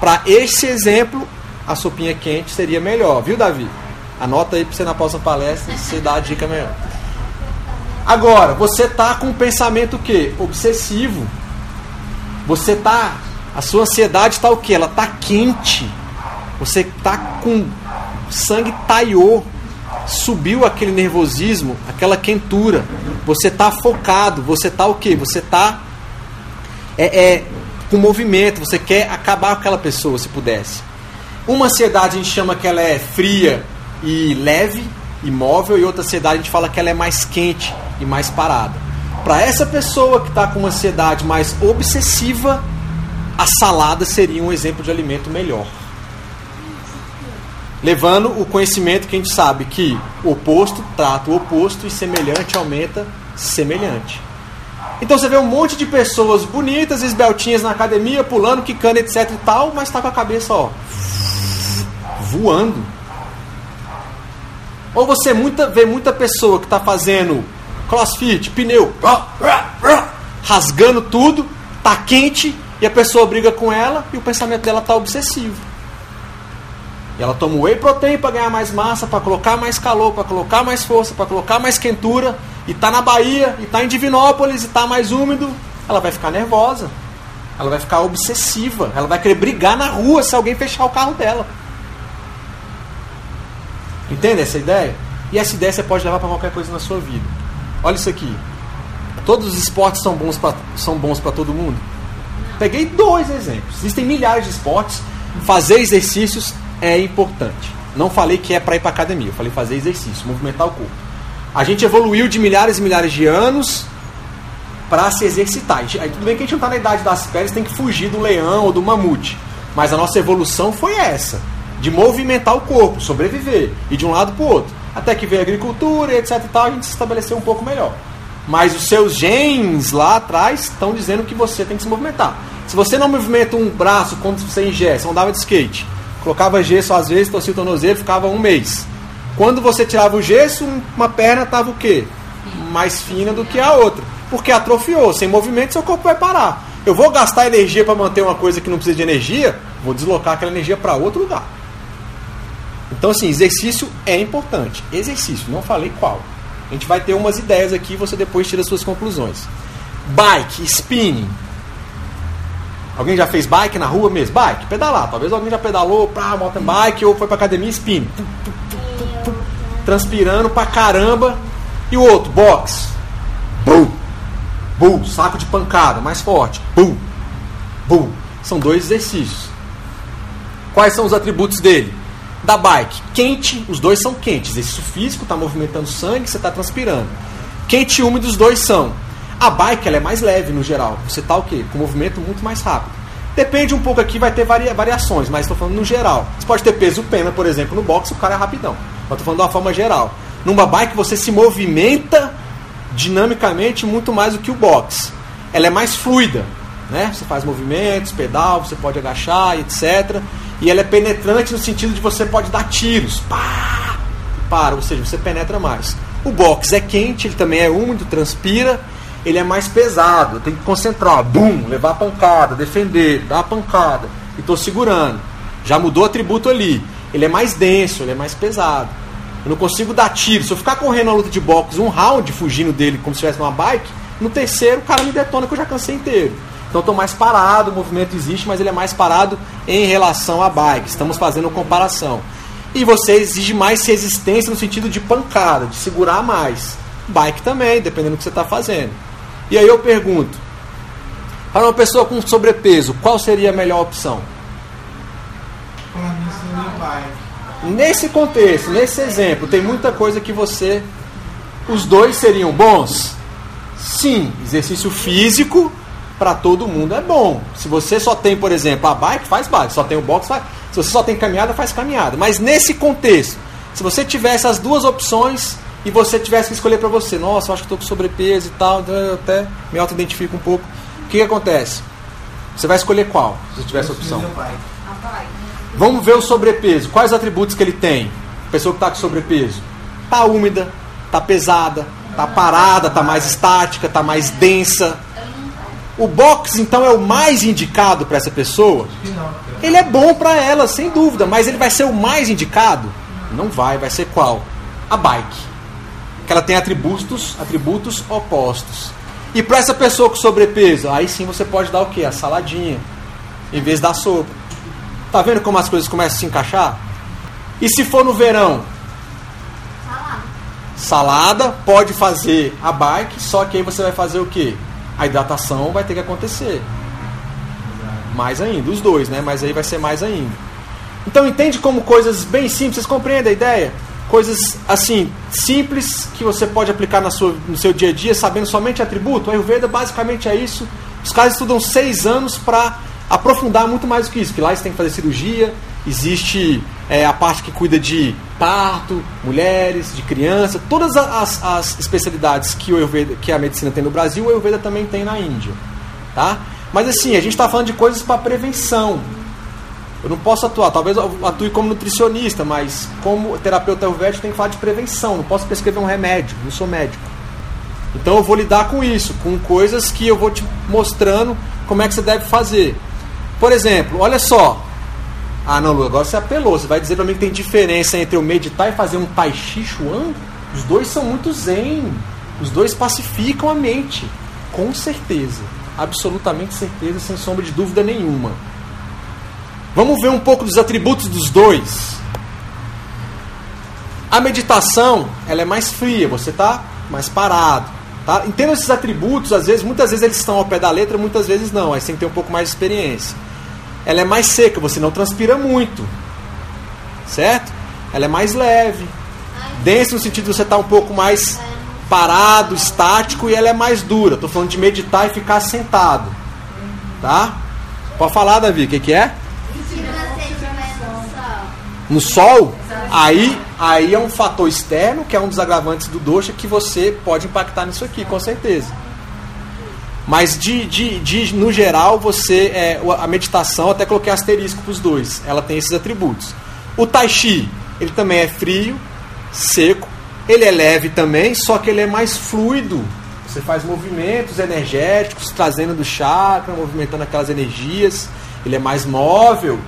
Para esse exemplo, a sopinha quente seria melhor, viu, Davi? Anota aí para você na próxima palestra, você dá a dica melhor. Agora, você tá com um pensamento o quê? Obsessivo. Você tá. A sua ansiedade está o quê? Ela tá quente. Você tá com sangue taiou. Subiu aquele nervosismo, aquela quentura. Você tá focado. Você tá o quê? Você tá é, é, com movimento. Você quer acabar com aquela pessoa, se pudesse. Uma ansiedade a gente chama que ela é fria e leve, imóvel, e outra ansiedade a gente fala que ela é mais quente e mais parada. Para essa pessoa que está com uma ansiedade mais obsessiva, a salada seria um exemplo de alimento melhor. Levando o conhecimento que a gente sabe que oposto trata o oposto e semelhante aumenta semelhante. Então você vê um monte de pessoas bonitas, esbeltinhas na academia, pulando, quicando, etc e tal, mas está com a cabeça, ó, voando. Ou você muita, vê muita pessoa que está fazendo crossfit, pneu, rasgando tudo, tá quente e a pessoa briga com ela e o pensamento dela tá obsessivo. E ela toma whey protein para ganhar mais massa, para colocar mais calor, para colocar mais força, para colocar mais quentura, e tá na Bahia, e tá em Divinópolis, e tá mais úmido, ela vai ficar nervosa. Ela vai ficar obsessiva, ela vai querer brigar na rua se alguém fechar o carro dela. Entende essa ideia? E essa ideia você pode levar para qualquer coisa na sua vida. Olha isso aqui. Todos os esportes são bons para são bons para todo mundo? Peguei dois exemplos. Existem milhares de esportes. Fazer exercícios é importante. Não falei que é para ir para academia, eu falei fazer exercício, movimentar o corpo. A gente evoluiu de milhares e milhares de anos para se exercitar. Aí tudo bem que a gente não está na idade das pedras, tem que fugir do leão ou do mamute. Mas a nossa evolução foi essa, de movimentar o corpo, sobreviver, e de um lado para o outro. Até que veio a agricultura etc e tal, a gente se estabeleceu um pouco melhor. Mas os seus genes lá atrás estão dizendo que você tem que se movimentar. Se você não movimenta um braço quando você ingessa, andava de skate, colocava gesso às vezes, torcia o tornozelo, ficava um mês. Quando você tirava o gesso, uma perna estava o quê? Mais fina do que a outra. Porque atrofiou. Sem movimento, seu corpo vai parar. Eu vou gastar energia para manter uma coisa que não precisa de energia, vou deslocar aquela energia para outro lugar. Então, assim, exercício é importante. Exercício, não falei qual. A gente vai ter umas ideias aqui, você depois tira suas conclusões. Bike, spinning. Alguém já fez bike na rua mesmo? Bike, pedalar. Talvez alguém já pedalou pra mountain bike ou foi pra academia tum. Transpirando pra caramba. E o outro, box. Bum. Bum. Saco de pancada, mais forte. Bum. Bum. São dois exercícios. Quais são os atributos dele? Da bike, quente, os dois são quentes. Exercício físico, está movimentando sangue, você está transpirando. Quente e úmido, os dois são. A bike ela é mais leve no geral. Você está o quê? Com movimento muito mais rápido. Depende um pouco aqui, vai ter varia, variações, mas estou falando no geral. Você pode ter peso pena, por exemplo, no boxe, o cara é rapidão. Mas estou falando de uma forma geral. Numa bike você se movimenta dinamicamente muito mais do que o boxe. Ela é mais fluida, né? Você faz movimentos, pedal, você pode agachar, etc. E ela é penetrante no sentido de você pode dar tiros, pá, para, ou seja, você penetra mais. O boxe é quente, ele também é úmido, transpira, ele é mais pesado, tem que concentrar, bum, levar a pancada, defender, dar a pancada, e estou segurando. Já mudou o atributo ali. Ele é mais denso, ele é mais pesado. Eu não consigo dar tiro. Se eu ficar correndo na luta de boxe um round, fugindo dele como se estivesse numa bike, no terceiro o cara me detona que eu já cansei inteiro. Então estou mais parado, o movimento existe, mas ele é mais parado em relação à bike. Estamos fazendo comparação. E você exige mais resistência no sentido de pancada, de segurar mais. Bike também, dependendo do que você está fazendo. E aí eu pergunto: para uma pessoa com sobrepeso, qual seria a melhor opção? Pra mim seria bike. Nesse contexto, nesse exemplo, tem muita coisa que você. Os dois seriam bons? Sim, exercício físico para todo mundo é bom. Se você só tem, por exemplo, a bike, faz bike. Só tem o box, faz. Se você só tem caminhada, faz caminhada. Mas nesse contexto, se você tivesse as duas opções e você tivesse que escolher para você, nossa, eu acho que estou com sobrepeso e tal, então eu até me auto-identifico um pouco. O que, que acontece? Você vai escolher qual, se tiver essa opção? Bike. Vamos ver o sobrepeso. Quais atributos que ele tem? Pessoa que está com sobrepeso. Tá úmida, tá pesada, tá parada, tá mais estática, tá mais densa. O box então é o mais indicado para essa pessoa? Ele é bom para ela, sem dúvida, mas ele vai ser o mais indicado? Não vai, vai ser qual? A bike. Que ela tem atributos, atributos opostos. E para essa pessoa com sobrepeso, aí sim você pode dar o quê? A saladinha, em vez da sopa. Tá vendo como as coisas começam a se encaixar? E se for no verão? Salada. Salada, pode fazer a bike, só que aí você vai fazer o quê? A hidratação vai ter que acontecer. Mais ainda, os dois, né? Mas aí vai ser mais ainda. Então entende como coisas bem simples, vocês compreendem a ideia? Coisas assim, simples que você pode aplicar na sua, no seu dia a dia, sabendo somente atributo. A Ayurveda basicamente é isso. Os caras estudam seis anos para aprofundar muito mais do que isso, que lá você tem que fazer cirurgia, existe é, a parte que cuida de parto, mulheres, de criança, todas as, as especialidades que, o Ayurveda, que a medicina tem no Brasil, o Ayurveda também tem na Índia. Tá? Mas assim, a gente está falando de coisas para prevenção. Eu não posso atuar, talvez eu atue como nutricionista, mas como terapeuta ayurvédico tenho que falar de prevenção, não posso prescrever um remédio, não sou médico. Então eu vou lidar com isso, com coisas que eu vou te mostrando como é que você deve fazer. Por exemplo, olha só. Ah, não, Lu, agora você apelou. Você vai dizer para mim que tem diferença entre eu meditar e fazer um Tai Chi Chuan? Os dois são muito zen. Os dois pacificam a mente. Com certeza. Absolutamente certeza, sem sombra de dúvida nenhuma. Vamos ver um pouco dos atributos dos dois. A meditação, ela é mais fria, você está mais parado. Tá? Entenda esses atributos, às vezes, muitas vezes eles estão ao pé da letra, muitas vezes não. Aí você tem que ter um pouco mais de experiência. Ela é mais seca, você não transpira muito. Certo? Ela é mais leve. Densa no sentido de você estar um pouco mais parado, estático, e ela é mais dura. Estou falando de meditar e ficar sentado. Tá? Pode falar, Davi, o que, que é? No sol. no sol, aí, aí é um fator externo, que é um dos agravantes do doxa, que você pode impactar nisso aqui, com certeza. Mas de, de, de no geral, você é, a meditação, até coloquei asterisco para os dois, ela tem esses atributos. O Tai Chi, ele também é frio, seco, ele é leve também, só que ele é mais fluido. Você faz movimentos energéticos, trazendo do chakra, movimentando aquelas energias. Ele é mais móvel,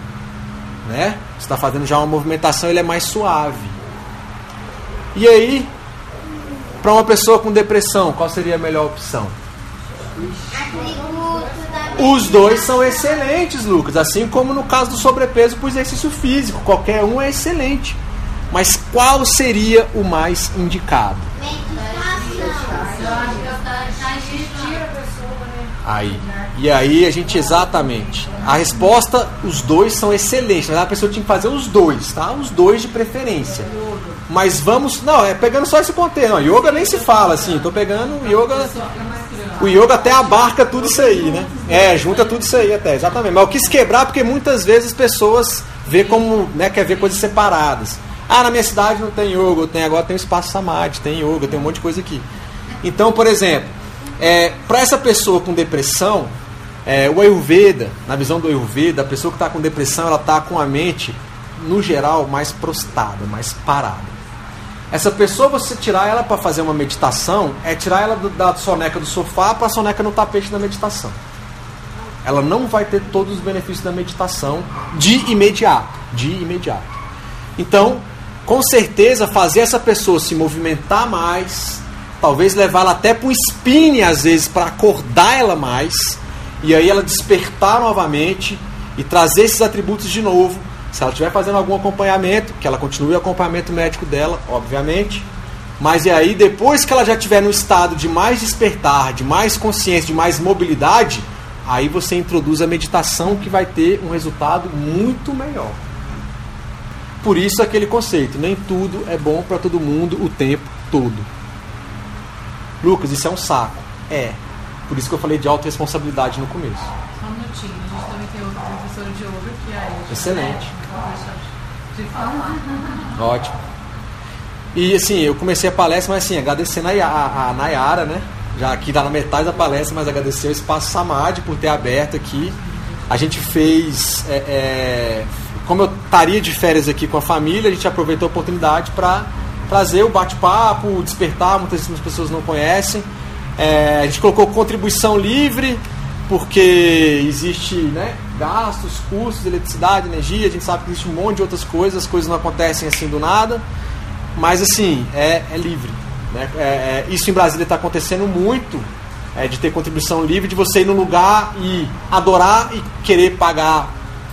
né? Está fazendo já uma movimentação, ele é mais suave. E aí, para uma pessoa com depressão, qual seria a melhor opção? Os dois são excelentes, Lucas. Assim como no caso do sobrepeso para o exercício físico. Qualquer um é excelente. Mas qual seria o mais indicado? Aí. E aí a gente exatamente. A resposta, os dois são excelentes. Mas a pessoa tinha que fazer os dois, tá? Os dois de preferência. Mas vamos. Não, é pegando só esse ponteiro. Yoga nem se fala assim. Tô pegando yoga. O yoga até abarca tudo isso aí, né? É, junta tudo isso aí até, exatamente. Mas eu quis quebrar porque muitas vezes as pessoas vê como, né, quer ver coisas separadas. Ah, na minha cidade não tem yoga, tenho, agora tem espaço samadhi, tem yoga, tem um monte de coisa aqui. Então, por exemplo, é, para essa pessoa com depressão, é, o Ayurveda, na visão do Ayurveda, a pessoa que está com depressão, ela está com a mente, no geral, mais prostada, mais parada. Essa pessoa, você tirar ela para fazer uma meditação, é tirar ela do, da soneca do sofá para a soneca no tapete da meditação. Ela não vai ter todos os benefícios da meditação de imediato. De imediato. Então, com certeza, fazer essa pessoa se movimentar mais, talvez levá-la até para um spin, às vezes, para acordar ela mais, e aí ela despertar novamente e trazer esses atributos de novo se ela estiver fazendo algum acompanhamento, que ela continue o acompanhamento médico dela, obviamente. Mas e aí, depois que ela já estiver no estado de mais despertar, de mais consciência, de mais mobilidade, aí você introduz a meditação que vai ter um resultado muito melhor. Por isso aquele conceito, nem tudo é bom para todo mundo o tempo todo. Lucas, isso é um saco. É. Por isso que eu falei de autorresponsabilidade no começo. Só um minutinho, a gente também tem outra professora de yoga que é a Excelente. de falar. Ótimo. E assim, eu comecei a palestra, mas assim, agradecendo a, a, a Nayara, né? Já aqui tá na metade da palestra, mas agradecer ao Espaço Samadhi por ter aberto aqui. A gente fez. é, é, como eu estaria de férias aqui com a família, a gente aproveitou a oportunidade para trazer o bate-papo, despertar, muitas pessoas não conhecem. É, a gente colocou contribuição livre, porque existe né, gastos, custos, eletricidade, energia, a gente sabe que existe um monte de outras coisas, as coisas não acontecem assim do nada, mas assim, é, é livre. Né? É, é, isso em Brasília está acontecendo muito, é, de ter contribuição livre, de você ir no lugar e adorar e querer pagar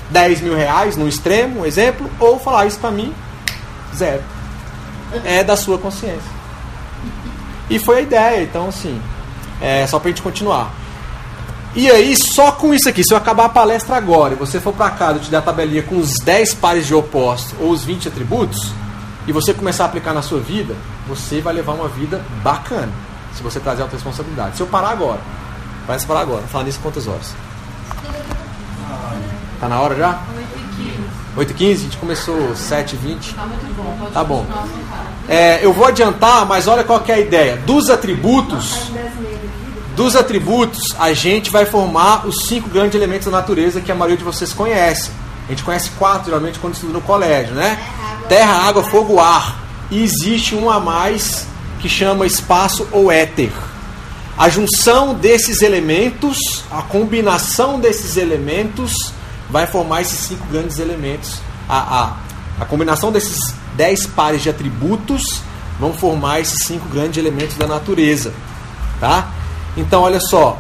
10 mil reais no extremo, um exemplo, ou falar isso para mim, zero. É da sua consciência. E foi a ideia, então assim, é só pra gente continuar. E aí, só com isso aqui, se eu acabar a palestra agora e você for para casa e te der a tabelinha com os 10 pares de opostos ou os 20 atributos, e você começar a aplicar na sua vida, você vai levar uma vida bacana. Se você trazer auto responsabilidade. Se eu parar agora, parece parar agora. Falar nisso quantas horas? Tá na hora já? 8 h 15 A gente começou 7 h 20 Tá muito bom, pode Tá bom. É, eu vou adiantar, mas olha qual que é a ideia. Dos atributos, dos atributos, a gente vai formar os cinco grandes elementos da natureza que a maioria de vocês conhece. A gente conhece quatro, geralmente, quando estuda no colégio, né? Terra, água, fogo, ar. E existe um a mais que chama espaço ou éter. A junção desses elementos, a combinação desses elementos, vai formar esses cinco grandes elementos. A, a, a combinação desses dez pares de atributos vão formar esses cinco grandes elementos da natureza. Tá? Então, olha só.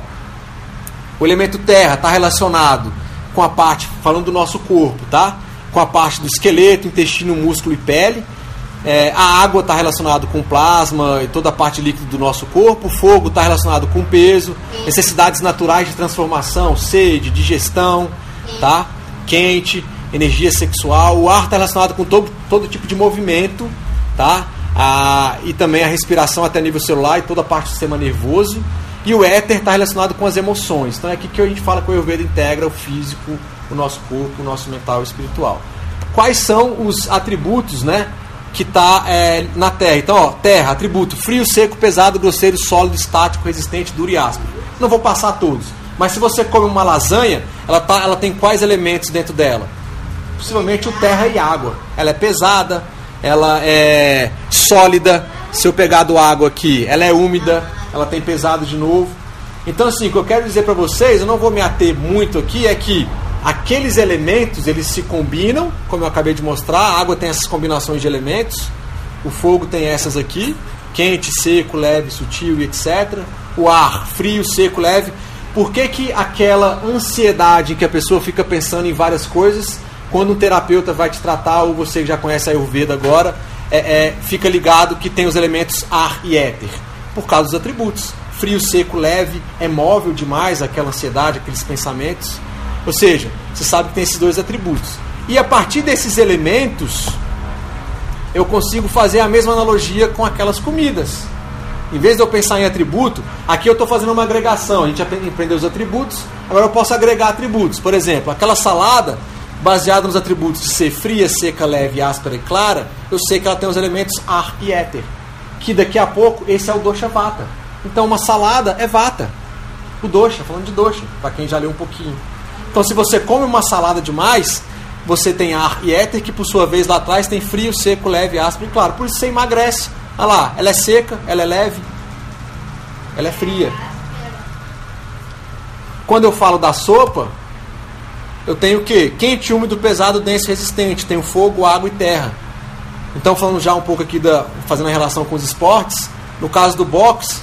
O elemento terra está relacionado com a parte, falando do nosso corpo, tá? Com a parte do esqueleto, intestino, músculo e pele. É, a água está relacionada com plasma e toda a parte líquida do nosso corpo. O fogo está relacionado com peso, necessidades naturais de transformação, sede, digestão, tá? Quente, energia sexual. O ar está relacionado com todo, todo tipo de movimento, tá? Ah, e também a respiração até nível celular e toda a parte do sistema nervoso. E o éter está relacionado com as emoções. Então é aqui que a gente fala que o Ayurveda integra o físico, o nosso corpo, o nosso mental e espiritual. Quais são os atributos, né? Que está é, na Terra. Então, ó, Terra, atributo frio, seco, pesado, grosseiro, sólido, estático, resistente, duro e áspero. Não vou passar todos. Mas se você come uma lasanha, ela, tá, ela tem quais elementos dentro dela? Possivelmente o terra e água. Ela é pesada, ela é sólida. Se eu pegar do água aqui, ela é úmida, ela tem pesado de novo. Então, assim, o que eu quero dizer para vocês, eu não vou me ater muito aqui, é que aqueles elementos eles se combinam, como eu acabei de mostrar. A água tem essas combinações de elementos, o fogo tem essas aqui: quente, seco, leve, sutil e etc. O ar, frio, seco, leve. Por que, que aquela ansiedade que a pessoa fica pensando em várias coisas, quando um terapeuta vai te tratar, ou você já conhece a Ayurveda agora, é, é, fica ligado que tem os elementos ar e éter? Por causa dos atributos. Frio, seco, leve, é móvel demais aquela ansiedade, aqueles pensamentos. Ou seja, você sabe que tem esses dois atributos. E a partir desses elementos, eu consigo fazer a mesma analogia com aquelas comidas. Em vez de eu pensar em atributo, aqui eu estou fazendo uma agregação. A gente aprendeu os atributos, agora eu posso agregar atributos. Por exemplo, aquela salada, baseada nos atributos de ser fria, seca, leve, áspera e clara, eu sei que ela tem os elementos ar e éter. Que daqui a pouco, esse é o dosha vata. Então, uma salada é vata. O dosha, falando de dosha, para quem já leu um pouquinho. Então, se você come uma salada demais, você tem ar e éter, que por sua vez lá atrás tem frio, seco, leve, áspero e claro. Por isso você emagrece. Olha lá, ela é seca, ela é leve, ela é fria. Quando eu falo da sopa, eu tenho o quê? Quente, úmido, pesado, denso resistente. Tenho fogo, água e terra. Então, falando já um pouco aqui da. fazendo a relação com os esportes, no caso do boxe,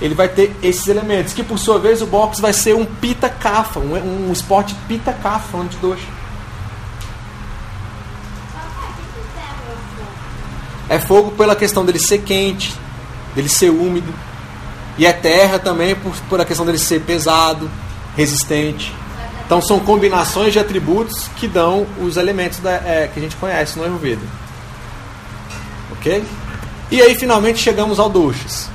ele vai ter esses elementos, que por sua vez o boxe vai ser um pita cafa, um, um esporte pita cafa, falando de doxa. É fogo pela questão dele ser quente, dele ser úmido. E é terra também por, por a questão dele ser pesado, resistente. Então são combinações de atributos que dão os elementos da, é, que a gente conhece no Ayurveda. Ok? E aí finalmente chegamos ao Doshas.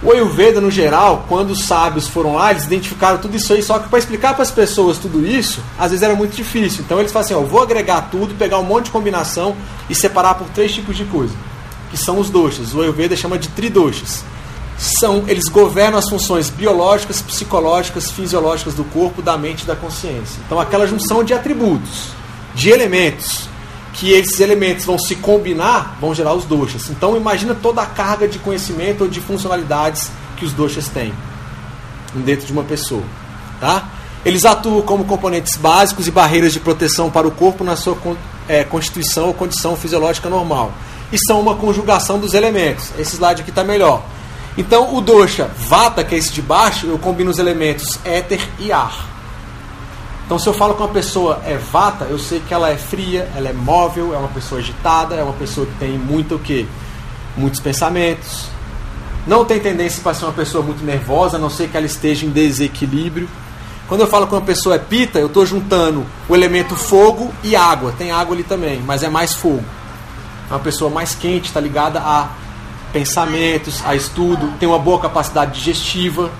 O Ayurveda, no geral, quando os sábios foram lá, eles identificaram tudo isso aí, só que para explicar para as pessoas tudo isso, às vezes era muito difícil. Então eles falam assim: ó, vou agregar tudo, pegar um monte de combinação e separar por três tipos de coisa, que são os doshas. O Ayurveda chama de tridoshas. São, eles governam as funções biológicas, psicológicas, fisiológicas do corpo, da mente e da consciência. Então aquela junção de atributos, de elementos, que esses elementos vão se combinar, vão gerar os doshas. Então imagina toda a carga de conhecimento ou de funcionalidades que os doshas têm dentro de uma pessoa, tá? Eles atuam como componentes básicos e barreiras de proteção para o corpo na sua é, constituição ou condição fisiológica normal. E são uma conjugação dos elementos. Esse slide aqui está melhor. Então o dosha vata, que é esse de baixo, eu combino os elementos éter e ar. Então, se eu falo que uma pessoa é vata, eu sei que ela é fria, ela é móvel, é uma pessoa agitada, é uma pessoa que tem muito o quê? Muitos pensamentos. Não tem tendência para ser uma pessoa muito nervosa, a não ser que ela esteja em desequilíbrio. Quando eu falo que uma pessoa é pita, eu estou juntando o elemento fogo e água. Tem água ali também, mas é mais fogo. É uma pessoa mais quente, está ligada a pensamentos, a estudo, tem uma boa capacidade digestiva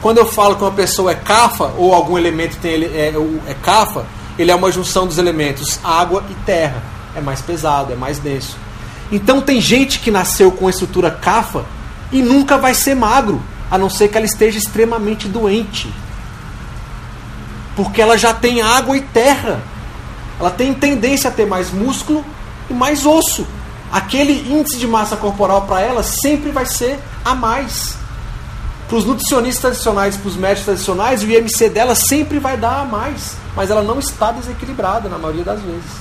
quando eu falo que uma pessoa é cafa, ou algum elemento tem ele, é, é cafa, ele é uma junção dos elementos água e terra. É mais pesado, é mais denso. Então tem gente que nasceu com a estrutura cafa e nunca vai ser magro, a não ser que ela esteja extremamente doente. Porque ela já tem água e terra. Ela tem tendência a ter mais músculo e mais osso. Aquele índice de massa corporal para ela sempre vai ser a mais para os nutricionistas tradicionais, para os médicos tradicionais, o IMC dela sempre vai dar a mais, mas ela não está desequilibrada na maioria das vezes.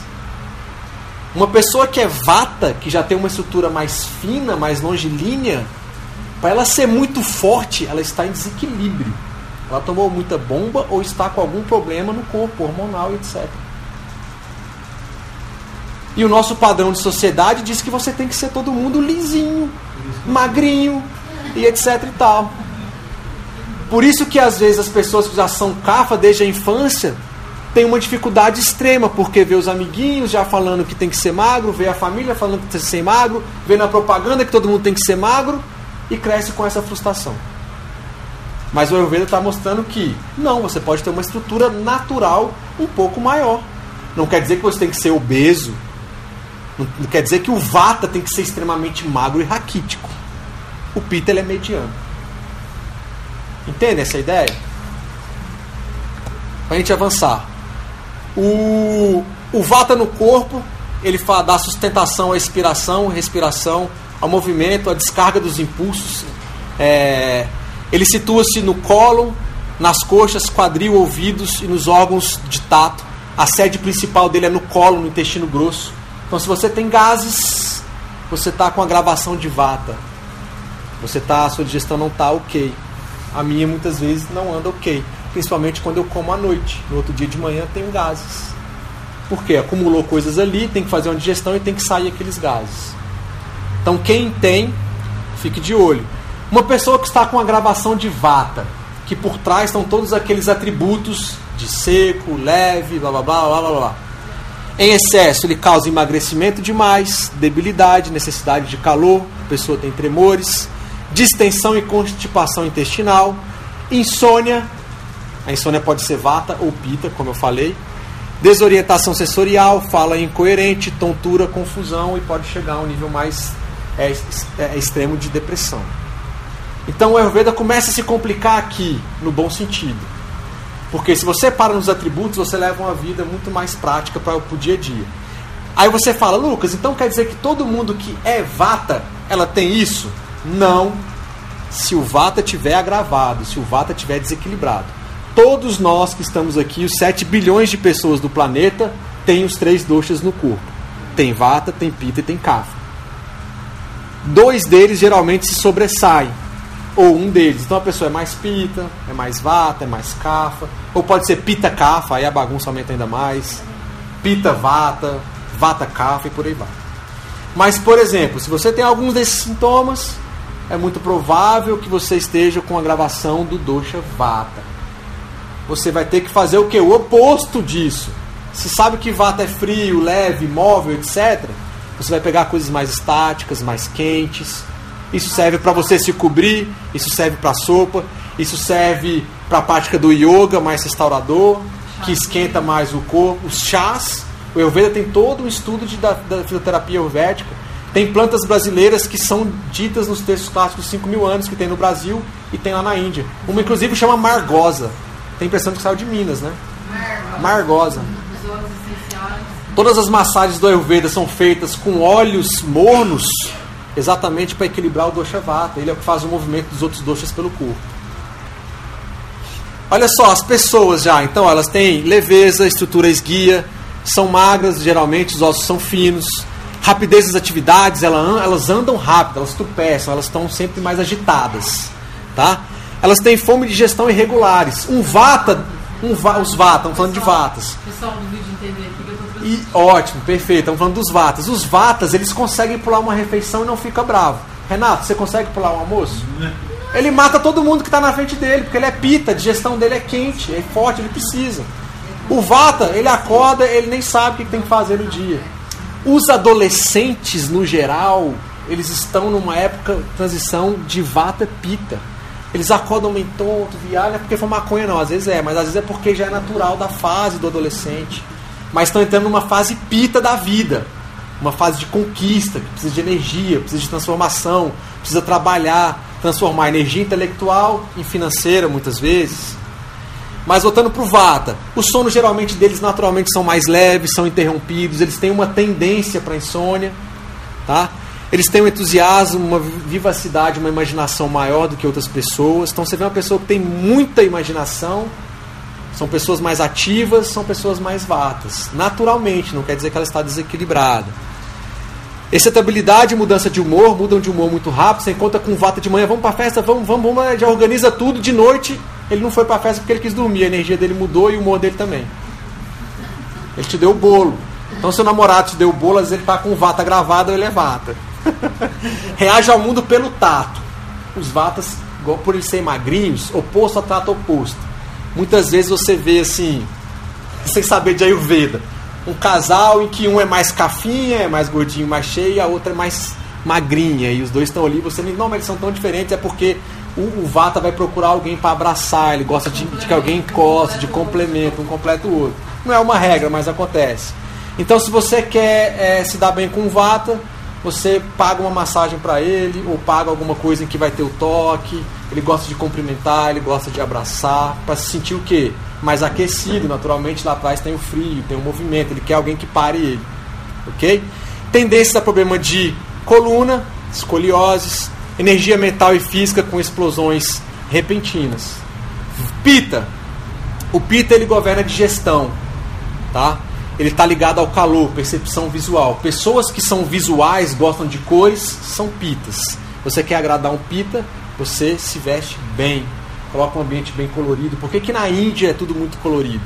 Uma pessoa que é vata, que já tem uma estrutura mais fina, mais longilínea, para ela ser muito forte, ela está em desequilíbrio. Ela tomou muita bomba ou está com algum problema no corpo, hormonal etc. E o nosso padrão de sociedade diz que você tem que ser todo mundo lisinho, magrinho e etc e tal. Por isso que às vezes as pessoas que já são cafa desde a infância têm uma dificuldade extrema, porque vê os amiguinhos já falando que tem que ser magro, vê a família falando que tem que ser magro, vê na propaganda que todo mundo tem que ser magro e cresce com essa frustração. Mas o Ayurveda está mostrando que não, você pode ter uma estrutura natural um pouco maior. Não quer dizer que você tem que ser obeso. Não quer dizer que o Vata tem que ser extremamente magro e raquítico. O Pita ele é mediano. Entende essa ideia? Para a gente avançar. O, o vata no corpo, ele fala, dá sustentação à expiração, respiração, ao movimento, à descarga dos impulsos. É, ele situa-se no colo, nas coxas, quadril, ouvidos e nos órgãos de tato. A sede principal dele é no colo, no intestino grosso. Então, se você tem gases, você está com a gravação de vata. Você tá, a sua digestão não está ok a minha muitas vezes não anda ok. Principalmente quando eu como à noite. No outro dia de manhã tenho gases. Porque acumulou coisas ali, tem que fazer uma digestão e tem que sair aqueles gases. Então quem tem, fique de olho. Uma pessoa que está com a gravação de vata, que por trás estão todos aqueles atributos de seco, leve, blá blá blá blá blá blá. Em excesso, ele causa emagrecimento demais, debilidade, necessidade de calor, a pessoa tem tremores, distensão e constipação intestinal, insônia, a insônia pode ser vata ou pita, como eu falei, desorientação sensorial, fala incoerente, tontura, confusão e pode chegar a um nível mais é, é, extremo de depressão. Então o Ayurveda começa a se complicar aqui, no bom sentido. Porque se você para nos atributos, você leva uma vida muito mais prática para o dia a dia. Aí você fala, Lucas, então quer dizer que todo mundo que é vata, ela tem isso? Não. Se o vata tiver agravado, se o vata tiver desequilibrado. Todos nós que estamos aqui, os 7 bilhões de pessoas do planeta, têm os três doshas no corpo. Tem vata, tem pita e tem kapha. Dois deles geralmente se sobressaem ou um deles. Então a pessoa é mais pita, é mais vata, é mais cafa, ou pode ser pita cafa, aí a bagunça aumenta ainda mais. Pita vata, vata cafa e por aí vai. Mas, por exemplo, se você tem alguns desses sintomas, é muito provável que você esteja com a gravação do dosha vata. Você vai ter que fazer o que? O oposto disso. Se sabe que vata é frio, leve, móvel, etc., você vai pegar coisas mais estáticas, mais quentes, isso serve para você se cobrir, isso serve para sopa, isso serve para a prática do yoga mais restaurador, que esquenta mais o corpo, os chás. O Ayurveda tem todo um estudo de, da, da fisioterapia ayurvédica. Tem plantas brasileiras que são ditas nos textos clássicos 5 mil anos, que tem no Brasil e tem lá na Índia. Uma, inclusive, chama Margosa. Tem a impressão que saiu de Minas, né? Margosa. Todas as massagens do Ayurveda são feitas com óleos mornos exatamente para equilibrar o dosha vata. Ele é faz o movimento dos outros doshas pelo corpo. Olha só, as pessoas já, então, elas têm leveza, estrutura esguia, são magras, geralmente os ossos são finos, rapidez das atividades, elas andam rápido, elas tropeçam, elas estão sempre mais agitadas, tá? Elas têm fome de gestão irregulares. Um vata, um va, os vata, estamos falando de vatas. Pessoal do vídeo entender aqui que eu tô e, ótimo, perfeito. Estamos falando dos vatas. Os vatas, eles conseguem pular uma refeição e não fica bravo. Renato, você consegue pular um almoço? Ele mata todo mundo que está na frente dele, porque ele é pita, a digestão dele é quente, é forte, ele precisa. O vata, ele acorda, ele nem sabe o que tem que fazer no dia. Os adolescentes, no geral, eles estão numa época transição de vata pita. Eles acordam meio tonto, viagem, é porque foi maconha não, às vezes é, mas às vezes é porque já é natural da fase do adolescente mas estão entrando numa fase pita da vida, uma fase de conquista, que precisa de energia, precisa de transformação, precisa trabalhar, transformar energia intelectual em financeira muitas vezes. Mas voltando para o Vata, os sonos geralmente deles naturalmente são mais leves, são interrompidos, eles têm uma tendência para insônia, tá? Eles têm um entusiasmo, uma vivacidade, uma imaginação maior do que outras pessoas. Então você vê uma pessoa que tem muita imaginação, são pessoas mais ativas, são pessoas mais vatas. Naturalmente, não quer dizer que ela está desequilibrada. Excitabilidade e mudança de humor, mudam de humor muito rápido. Você encontra com vata de manhã, vamos para a festa, vamos, vamos, vamos, já organiza tudo. De noite, ele não foi para a festa porque ele quis dormir, a energia dele mudou e o humor dele também. Ele te deu o bolo. Então, seu namorado te deu o bolo, às vezes ele está com vata gravada ou ele é vata. [LAUGHS] Reage ao mundo pelo tato. Os vatas, por eles serem magrinhos, oposto a tato oposto. Muitas vezes você vê assim, sem saber de Ayurveda, um casal em que um é mais cafinha, é mais gordinho, mais cheio, e a outra é mais magrinha, e os dois estão ali, você não, mas eles são tão diferentes, é porque o, o Vata vai procurar alguém para abraçar, ele gosta de, de que alguém encoste, de complemento, um completa o outro. Não é uma regra, mas acontece. Então, se você quer é, se dar bem com o Vata, você paga uma massagem para ele, ou paga alguma coisa em que vai ter o toque, ele gosta de cumprimentar, ele gosta de abraçar, para se sentir o quê? Mais aquecido, naturalmente lá atrás tem o frio, tem o movimento, ele quer alguém que pare ele. Ok? Tendência a problema de coluna, escolioses, energia mental e física com explosões repentinas. Pita. O Pita ele governa a digestão, tá? Ele está ligado ao calor, percepção visual. Pessoas que são visuais, gostam de cores, são pitas. Você quer agradar um pita, você se veste bem, coloca um ambiente bem colorido. Por que, que na Índia é tudo muito colorido?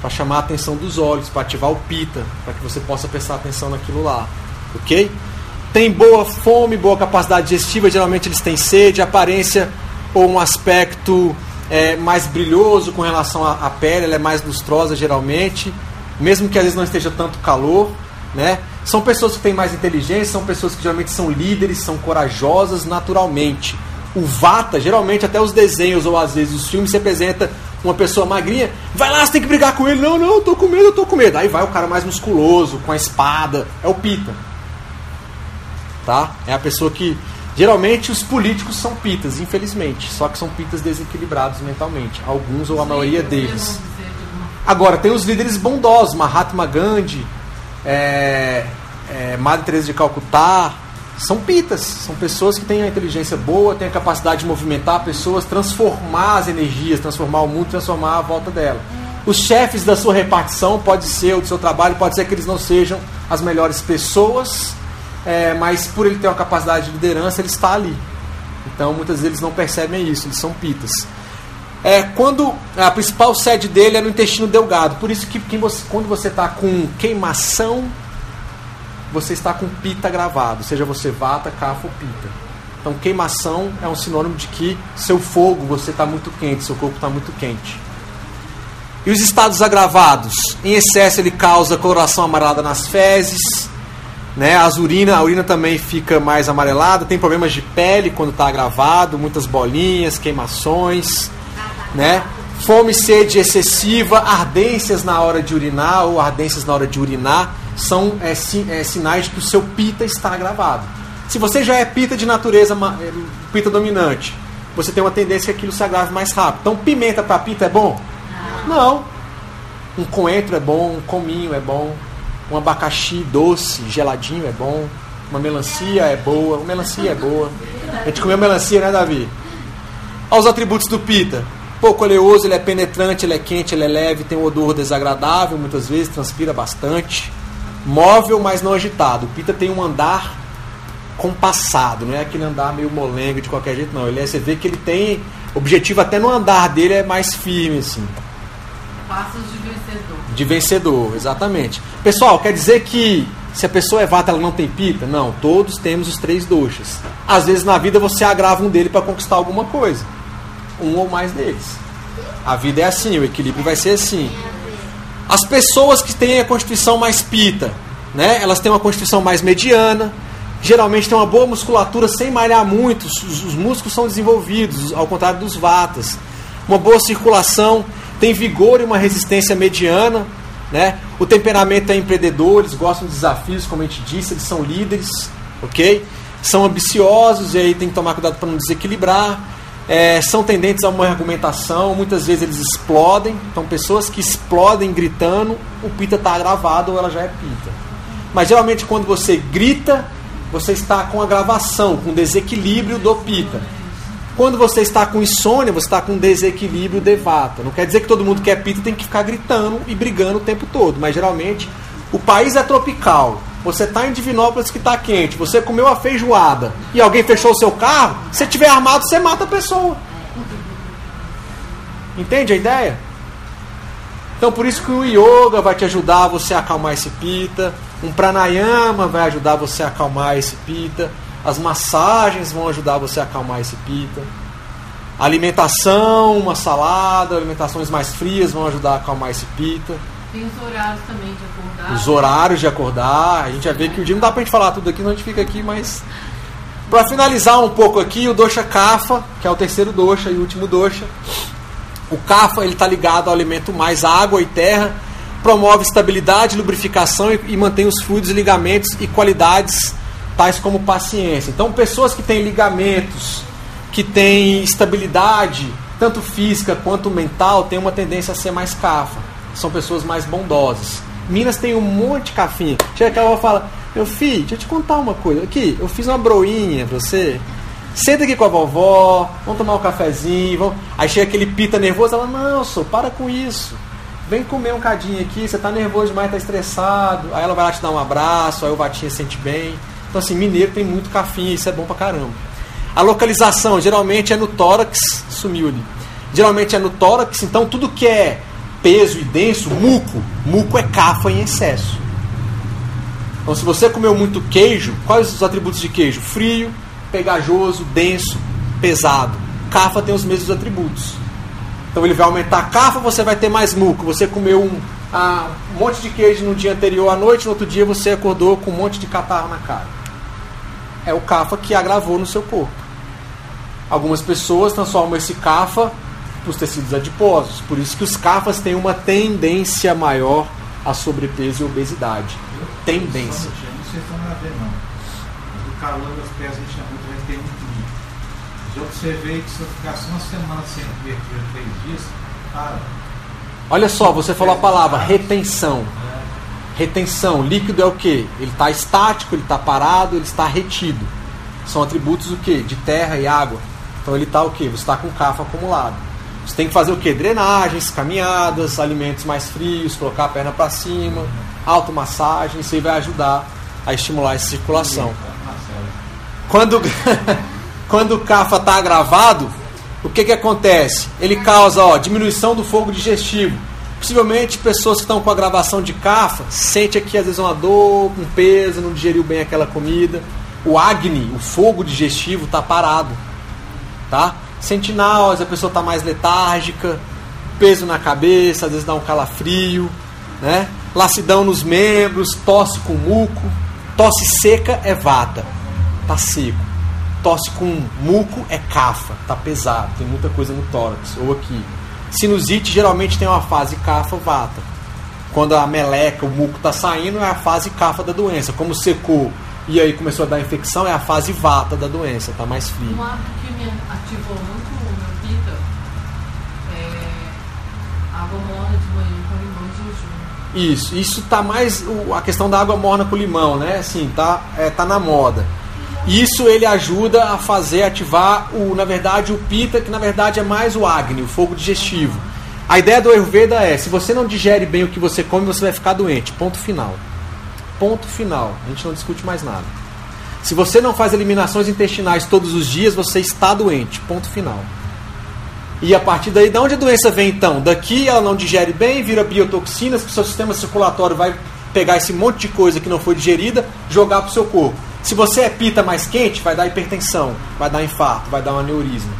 Para chamar a atenção dos olhos, para ativar o pita, para que você possa prestar atenção naquilo lá. Ok? Tem boa fome, boa capacidade digestiva, geralmente eles têm sede, aparência ou um aspecto é, mais brilhoso com relação à, à pele, ela é mais lustrosa geralmente. mesmo que às vezes não esteja tanto calor, né? São pessoas que têm mais inteligência, são pessoas que geralmente são líderes, são corajosas naturalmente. O Vata, geralmente até os desenhos ou às vezes os filmes se apresenta uma pessoa magrinha, vai lá, você tem que brigar com ele. Não, não, eu tô com medo, eu tô com medo. Aí vai o cara mais musculoso, com a espada, é o Pita. Tá? É a pessoa que geralmente os políticos são pitas, infelizmente, só que são pitas desequilibrados mentalmente, alguns ou a maioria deles. Agora, tem os líderes bondosos, Mahatma Gandhi, é, é, Madre Teresa de Calcutá, são pitas, são pessoas que têm a inteligência boa, têm a capacidade de movimentar pessoas, transformar as energias, transformar o mundo, transformar a volta dela. Os chefes da sua repartição, pode ser, ou do seu trabalho, pode ser que eles não sejam as melhores pessoas, é, mas por ele ter uma capacidade de liderança, ele está ali. Então, muitas vezes eles não percebem isso, eles são pitas. É, quando a principal sede dele é no intestino delgado, por isso que você, quando você está com queimação, você está com pita gravado, seja você vata, cafa ou pita. Então, queimação é um sinônimo de que seu fogo, você está muito quente, seu corpo está muito quente. E os estados agravados? Em excesso, ele causa coloração amarelada nas fezes, né? As urina, a urina também fica mais amarelada, tem problemas de pele quando está agravado, muitas bolinhas, queimações né? Fome e sede excessiva, ardências na hora de urinar ou ardências na hora de urinar são é, si, é, sinais de que o seu pita está agravado. Se você já é pita de natureza, é, pita dominante, você tem uma tendência que aquilo se agrave mais rápido. Então, pimenta para pita é bom? Não. Um coentro é bom, um cominho é bom, um abacaxi doce, geladinho é bom, uma melancia é boa, uma melancia é boa. A gente comeu melancia, né, Davi? Olha os atributos do pita pouco oleoso, ele é penetrante, ele é quente, ele é leve, tem um odor desagradável, muitas vezes transpira bastante. Móvel, mas não agitado. O Pita tem um andar compassado, não é aquele andar meio molengo de qualquer jeito, não. Ele é, você vê que ele tem objetivo até no andar dele é mais firme, assim. Passos de. De vencedor, exatamente. Pessoal, quer dizer que se a pessoa é vata, ela não tem pita? Não, todos temos os três doxas. Às vezes na vida você agrava um dele para conquistar alguma coisa um ou mais deles. A vida é assim, o equilíbrio vai ser assim. As pessoas que têm a constituição mais pita, né, elas têm uma constituição mais mediana, geralmente têm uma boa musculatura sem malhar muito, os, os músculos são desenvolvidos, ao contrário dos vatas. Uma boa circulação, tem vigor e uma resistência mediana, né? O temperamento é empreendedor, eles gostam de desafios, como a gente disse, eles são líderes, ok? São ambiciosos e aí tem que tomar cuidado para não desequilibrar é, são tendentes a uma argumentação, muitas vezes eles explodem. Então, pessoas que explodem gritando, o pita está agravado ou ela já é pita. Mas geralmente, quando você grita, você está com agravação, com desequilíbrio do pita. Quando você está com insônia, você está com desequilíbrio de vata. Não quer dizer que todo mundo que é pita tem que ficar gritando e brigando o tempo todo, mas geralmente o país é tropical, você está em Divinópolis que está quente, você comeu a feijoada e alguém fechou o seu carro, se tiver armado, você mata a pessoa. Entende a ideia? Então por isso que o yoga vai te ajudar você a acalmar esse pita, um pranayama vai ajudar você a acalmar esse pita, as massagens vão ajudar você a acalmar esse pita. Alimentação, uma salada, alimentações mais frias vão ajudar a acalmar esse pita. Tem os horários também de acordar. Os horários de acordar. A gente já vê que o dia não dá pra gente falar tudo aqui, não a gente fica aqui, mas. Para finalizar um pouco aqui, o Dosha Kapha, que é o terceiro Dosha e último Dosha. O Kapha ele está ligado ao alimento mais água e terra, promove estabilidade, lubrificação e, e mantém os fluidos, ligamentos e qualidades tais como paciência. Então, pessoas que têm ligamentos, que têm estabilidade, tanto física quanto mental, têm uma tendência a ser mais Kapha são pessoas mais bondosas. Minas tem um monte de cafinha. Chega aquela avó fala, meu filho, deixa eu te contar uma coisa. Aqui, eu fiz uma broinha pra você. Senta aqui com a vovó, vamos tomar um cafezinho. Vamos... Aí chega aquele pita nervoso, ela, não, sou, para com isso. Vem comer um cadinho aqui, você tá nervoso demais, tá estressado. Aí ela vai lá te dar um abraço, aí o Batinha sente bem. Então assim, mineiro tem muito cafinha, isso é bom pra caramba. A localização geralmente é no tórax, sumiu ali. Geralmente é no tórax, então tudo que é peso e denso, muco. Muco é cafa em excesso. Então, se você comeu muito queijo, quais os atributos de queijo? Frio, pegajoso, denso, pesado. Cafa tem os mesmos atributos. Então ele vai aumentar a cafa, você vai ter mais muco. Você comeu um ah, um monte de queijo no dia anterior à noite, no outro dia você acordou com um monte de catarro na cara. É o cafa que agravou no seu corpo. Algumas pessoas transformam esse cafa para os tecidos adiposos. Por isso que os cafas têm uma tendência maior a sobrepeso e obesidade. Tendência. Não sei se não vai ver, não. Mas o calor das vai ter muito muito. Já observei que se eu ficasse uma semana sem comer três dias, para. Olha só, você falou a palavra retenção. Retenção, líquido é o que? Ele está estático, ele está parado, ele está retido. São atributos o que? De terra e água. Então ele está o que? Você está com cafa acumulado. Você tem que fazer o que? Drenagens, caminhadas, alimentos mais frios, colocar a perna para cima, automassagem, isso aí vai ajudar a estimular essa circulação. Quando, [LAUGHS] quando o cafa está agravado, o que, que acontece? Ele causa ó, diminuição do fogo digestivo. Possivelmente pessoas que estão com agravação de cafa sente aqui às vezes uma dor, um peso, não digeriu bem aquela comida. O acne, o fogo digestivo está parado, tá? Sente náusea, a pessoa está mais letárgica, peso na cabeça, às vezes dá um calafrio, né? Lacidão nos membros, tosse com muco, tosse seca é vata, tá seco. Tosse com muco é cafa, tá pesado, tem muita coisa no tórax ou aqui. Sinusite geralmente tem uma fase cafa vata. Quando a meleca, o muco está saindo, é a fase cafa da doença. Como secou e aí começou a dar infecção, é a fase vata da doença, tá mais frio. Um hábito que me ativou muito meu pita é água morna de manhã com limão de jejum. Isso, isso tá mais a questão da água morna com limão, né? Assim, tá, é, tá na moda. Isso ele ajuda a fazer ativar o, na verdade, o pita, que na verdade é mais o agni, o fogo digestivo. A ideia do Ayurveda é, se você não digere bem o que você come, você vai ficar doente. Ponto final. Ponto final. A gente não discute mais nada. Se você não faz eliminações intestinais todos os dias, você está doente. Ponto final. E a partir daí, de onde a doença vem então? Daqui ela não digere bem, vira biotoxinas, seu sistema circulatório vai pegar esse monte de coisa que não foi digerida, jogar para o seu corpo. Se você é pita mais quente, vai dar hipertensão, vai dar infarto, vai dar um aneurisma.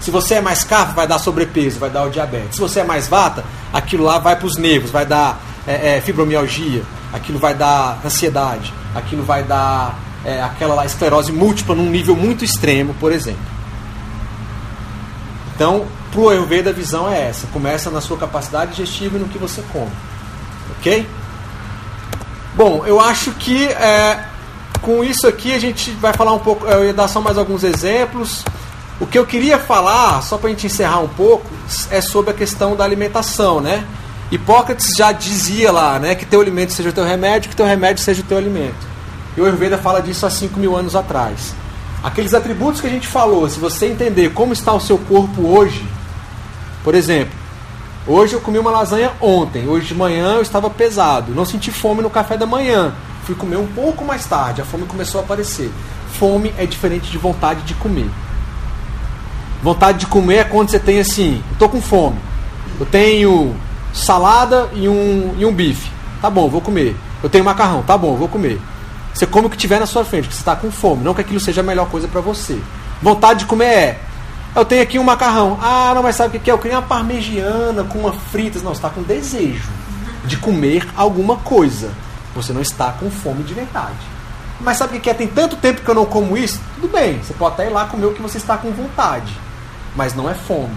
Se você é mais cafo, vai dar sobrepeso, vai dar o diabetes. Se você é mais vata, aquilo lá vai para os nervos, vai dar é, é, fibromialgia, aquilo vai dar ansiedade, aquilo vai dar é, aquela lá esclerose múltipla num nível muito extremo, por exemplo. Então, para o Ayurveda a visão é essa. Começa na sua capacidade digestiva e no que você come. Ok? Bom, eu acho que é, com isso aqui a gente vai falar um pouco. Eu ia dar só mais alguns exemplos. O que eu queria falar, só para a gente encerrar um pouco, é sobre a questão da alimentação, né? Hipócrates já dizia lá, né, que teu alimento seja o teu remédio, que teu remédio seja o teu alimento. E o Ayurveda fala disso há 5 mil anos atrás. Aqueles atributos que a gente falou, se você entender como está o seu corpo hoje, por exemplo, hoje eu comi uma lasanha ontem, hoje de manhã eu estava pesado, não senti fome no café da manhã, fui comer um pouco mais tarde, a fome começou a aparecer. Fome é diferente de vontade de comer. Vontade de comer é quando você tem assim, tô com fome, eu tenho salada e um, e um bife, tá bom, vou comer. Eu tenho macarrão, tá bom, vou comer. Você come o que tiver na sua frente, que você está com fome, não que aquilo seja a melhor coisa para você. Vontade de comer é. Eu tenho aqui um macarrão. Ah, não, mas sabe o que que é? Eu queria uma parmegiana com uma fritas. Não, você está com desejo de comer alguma coisa. Você não está com fome de verdade. Mas sabe o que é? Tem tanto tempo que eu não como isso? Tudo bem, você pode até ir lá comer o que você está com vontade. Mas não é fome.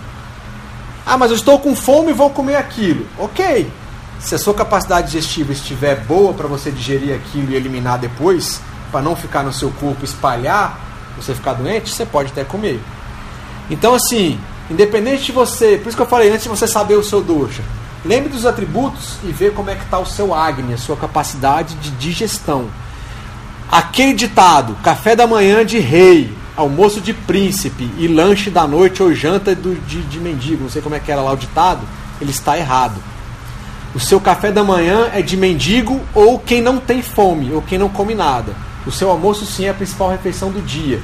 Ah, mas eu estou com fome e vou comer aquilo. Ok. Se a sua capacidade digestiva estiver boa para você digerir aquilo e eliminar depois, para não ficar no seu corpo espalhar, você ficar doente, você pode até comer. Então, assim, independente de você, por isso que eu falei antes de você saber o seu dosha, lembre dos atributos e vê como é que está o seu agni, a sua capacidade de digestão. Aquele ditado, café da manhã de rei, almoço de príncipe e lanche da noite ou janta do, de, de mendigo, não sei como é que era lá o ditado, ele está errado. O seu café da manhã é de mendigo ou quem não tem fome, ou quem não come nada. O seu almoço sim é a principal refeição do dia.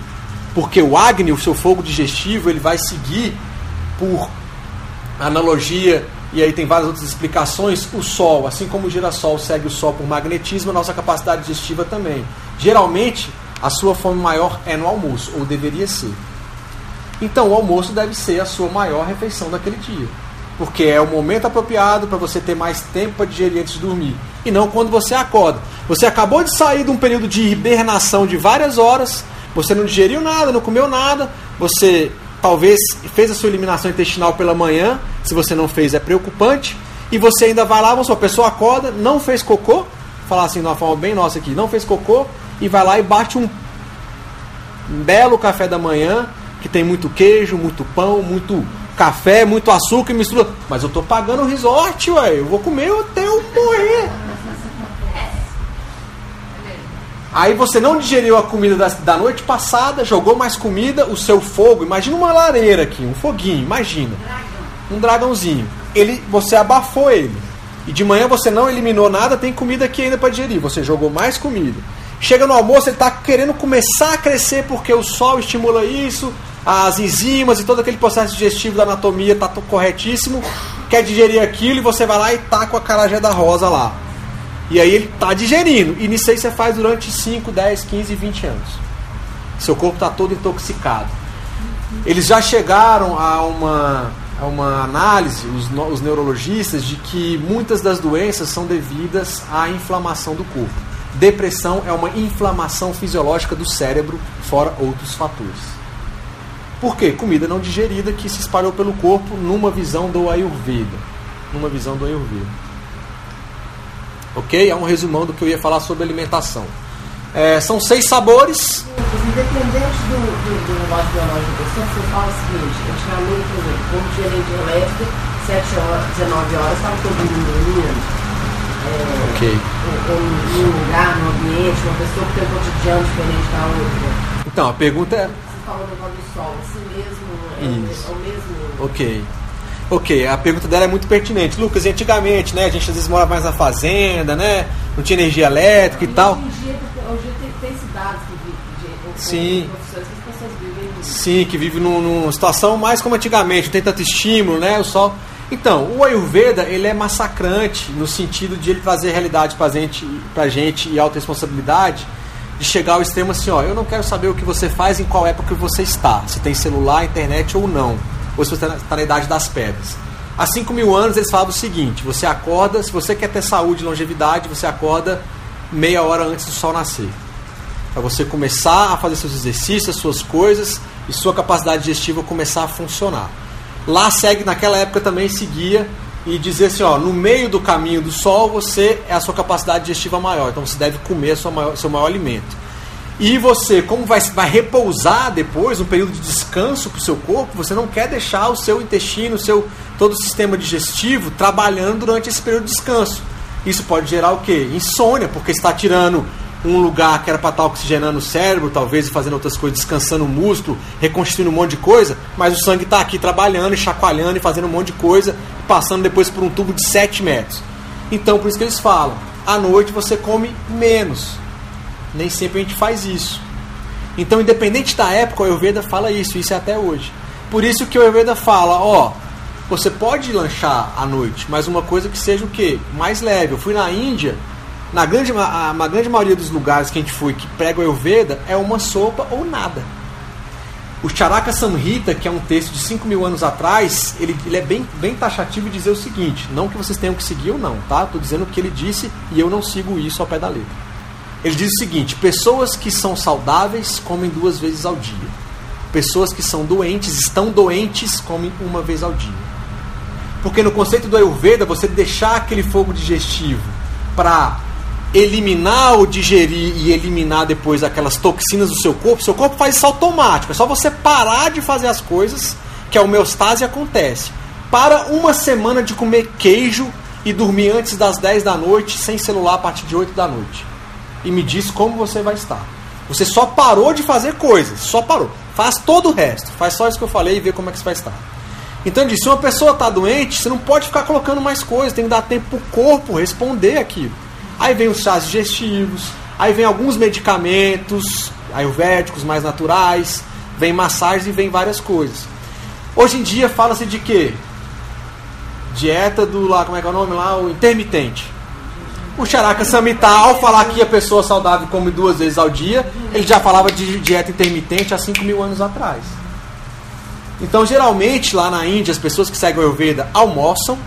Porque o Agni, o seu fogo digestivo, ele vai seguir por analogia, e aí tem várias outras explicações, o Sol, assim como o girassol segue o Sol por magnetismo, a nossa capacidade digestiva também. Geralmente, a sua fome maior é no almoço, ou deveria ser. Então, o almoço deve ser a sua maior refeição daquele dia. Porque é o momento apropriado para você ter mais tempo para digerir antes de dormir. E não quando você acorda. Você acabou de sair de um período de hibernação de várias horas, você não digeriu nada, não comeu nada, você talvez fez a sua eliminação intestinal pela manhã, se você não fez é preocupante, e você ainda vai lá, a pessoa acorda, não fez cocô, falar assim de uma forma bem nossa aqui, não fez cocô, e vai lá e bate um belo café da manhã, que tem muito queijo, muito pão, muito café, muito açúcar e mistura. Mas eu tô pagando o resort, ué. Eu vou comer até eu morrer. Aí você não digeriu a comida da, da noite passada, jogou mais comida, o seu fogo, imagina uma lareira aqui, um foguinho, imagina. Um dragãozinho. Ele, você abafou ele. E de manhã você não eliminou nada, tem comida aqui ainda para digerir. Você jogou mais comida. Chega no almoço, ele está querendo começar a crescer porque o sol estimula isso, as enzimas e todo aquele processo digestivo da anatomia está corretíssimo. Quer digerir aquilo e você vai lá e tá com a carajé rosa lá. E aí ele está digerindo. E nisso aí você faz durante 5, 10, 15, 20 anos. Seu corpo está todo intoxicado. Eles já chegaram a uma, a uma análise, os, os neurologistas, de que muitas das doenças são devidas à inflamação do corpo. Depressão é uma inflamação fisiológica do cérebro, fora outros fatores. Por quê? Comida não digerida que se espalhou pelo corpo numa visão do Ayurveda. Numa visão do Ayurveda. Ok? É um resumão do que eu ia falar sobre alimentação. É, são seis sabores. Independente do, do, do negócio biológico da pessoa, você fala o seguinte, antigamente, por exemplo, como tinha elétrica, 7 horas, 19 horas, estava todo mundo dormindo. É, ok. Em um lugar, num ambiente, uma pessoa que tem um cotidiano diferente da outra. Então, a pergunta é. Você falou do sol, assim mesmo, é, Isso. é o mesmo. Ok. Ok, a pergunta dela é muito pertinente. Lucas, e antigamente, né? A gente às vezes morava mais na fazenda, né? Não tinha energia elétrica e tal. Hoje em dia, hoje tem, tem cidades que vivem de, Sim. Sim, que vive num- numa situação mais como antigamente, não tem tanto estímulo, né? O sol. Então, o Ayurveda, ele é massacrante no sentido de ele trazer realidade pra gente, pra gente e alta responsabilidade de chegar ao extremo assim, ó, eu não quero saber o que você faz em qual época você está, se tem celular, internet ou não, ou se você está na idade das pedras. Há 5 mil anos eles falavam o seguinte, você acorda, se você quer ter saúde e longevidade, você acorda meia hora antes do sol nascer para você começar a fazer seus exercícios, suas coisas e sua capacidade digestiva começar a funcionar. Lá segue, naquela época também seguia e dizia assim, ó, no meio do caminho do sol você é a sua capacidade digestiva maior, então você deve comer maior, seu maior alimento. E você, como vai, vai repousar depois, um período de descanso para o seu corpo, você não quer deixar o seu intestino, o seu todo o sistema digestivo trabalhando durante esse período de descanso. Isso pode gerar o quê? Insônia, porque está tirando um lugar que era para estar oxigenando o cérebro, talvez fazendo outras coisas, descansando o músculo, reconstituindo um monte de coisa, mas o sangue está aqui trabalhando e chacoalhando e fazendo um monte de coisa, passando depois por um tubo de 7 metros. Então, por isso que eles falam, à noite você come menos. Nem sempre a gente faz isso. Então, independente da época, o Ayurveda fala isso, isso é até hoje. Por isso que o Ayurveda fala, ó, você pode lanchar à noite, mas uma coisa que seja o quê? Mais leve. Eu fui na Índia, na grande, a, na grande maioria dos lugares que a gente foi que prega o Ayurveda, é uma sopa ou nada. O Charaka Samhita, que é um texto de 5 mil anos atrás, ele, ele é bem, bem taxativo e dizer o seguinte: não que vocês tenham que seguir ou não, tá? Estou dizendo o que ele disse e eu não sigo isso ao pé da letra. Ele diz o seguinte: pessoas que são saudáveis comem duas vezes ao dia. Pessoas que são doentes, estão doentes, comem uma vez ao dia. Porque no conceito do Ayurveda, você deixar aquele fogo digestivo para eliminar ou digerir e eliminar depois aquelas toxinas do seu corpo, seu corpo faz isso automático. É só você parar de fazer as coisas que a homeostase acontece. Para uma semana de comer queijo e dormir antes das 10 da noite, sem celular a partir de 8 da noite. E me diz como você vai estar. Você só parou de fazer coisas, só parou. Faz todo o resto. Faz só isso que eu falei e vê como é que você vai estar. Então disse, se uma pessoa está doente, você não pode ficar colocando mais coisas, tem que dar tempo para o corpo responder aquilo. Aí vem os chás digestivos, aí vem alguns medicamentos ayurvédicos mais naturais, vem massagens e vem várias coisas. Hoje em dia fala-se de quê? Dieta do lá, como é que é o nome lá? O intermitente. O Charaka Samhita, ao falar que a pessoa saudável come duas vezes ao dia, ele já falava de dieta intermitente há 5 mil anos atrás. Então, geralmente, lá na Índia, as pessoas que seguem o Ayurveda almoçam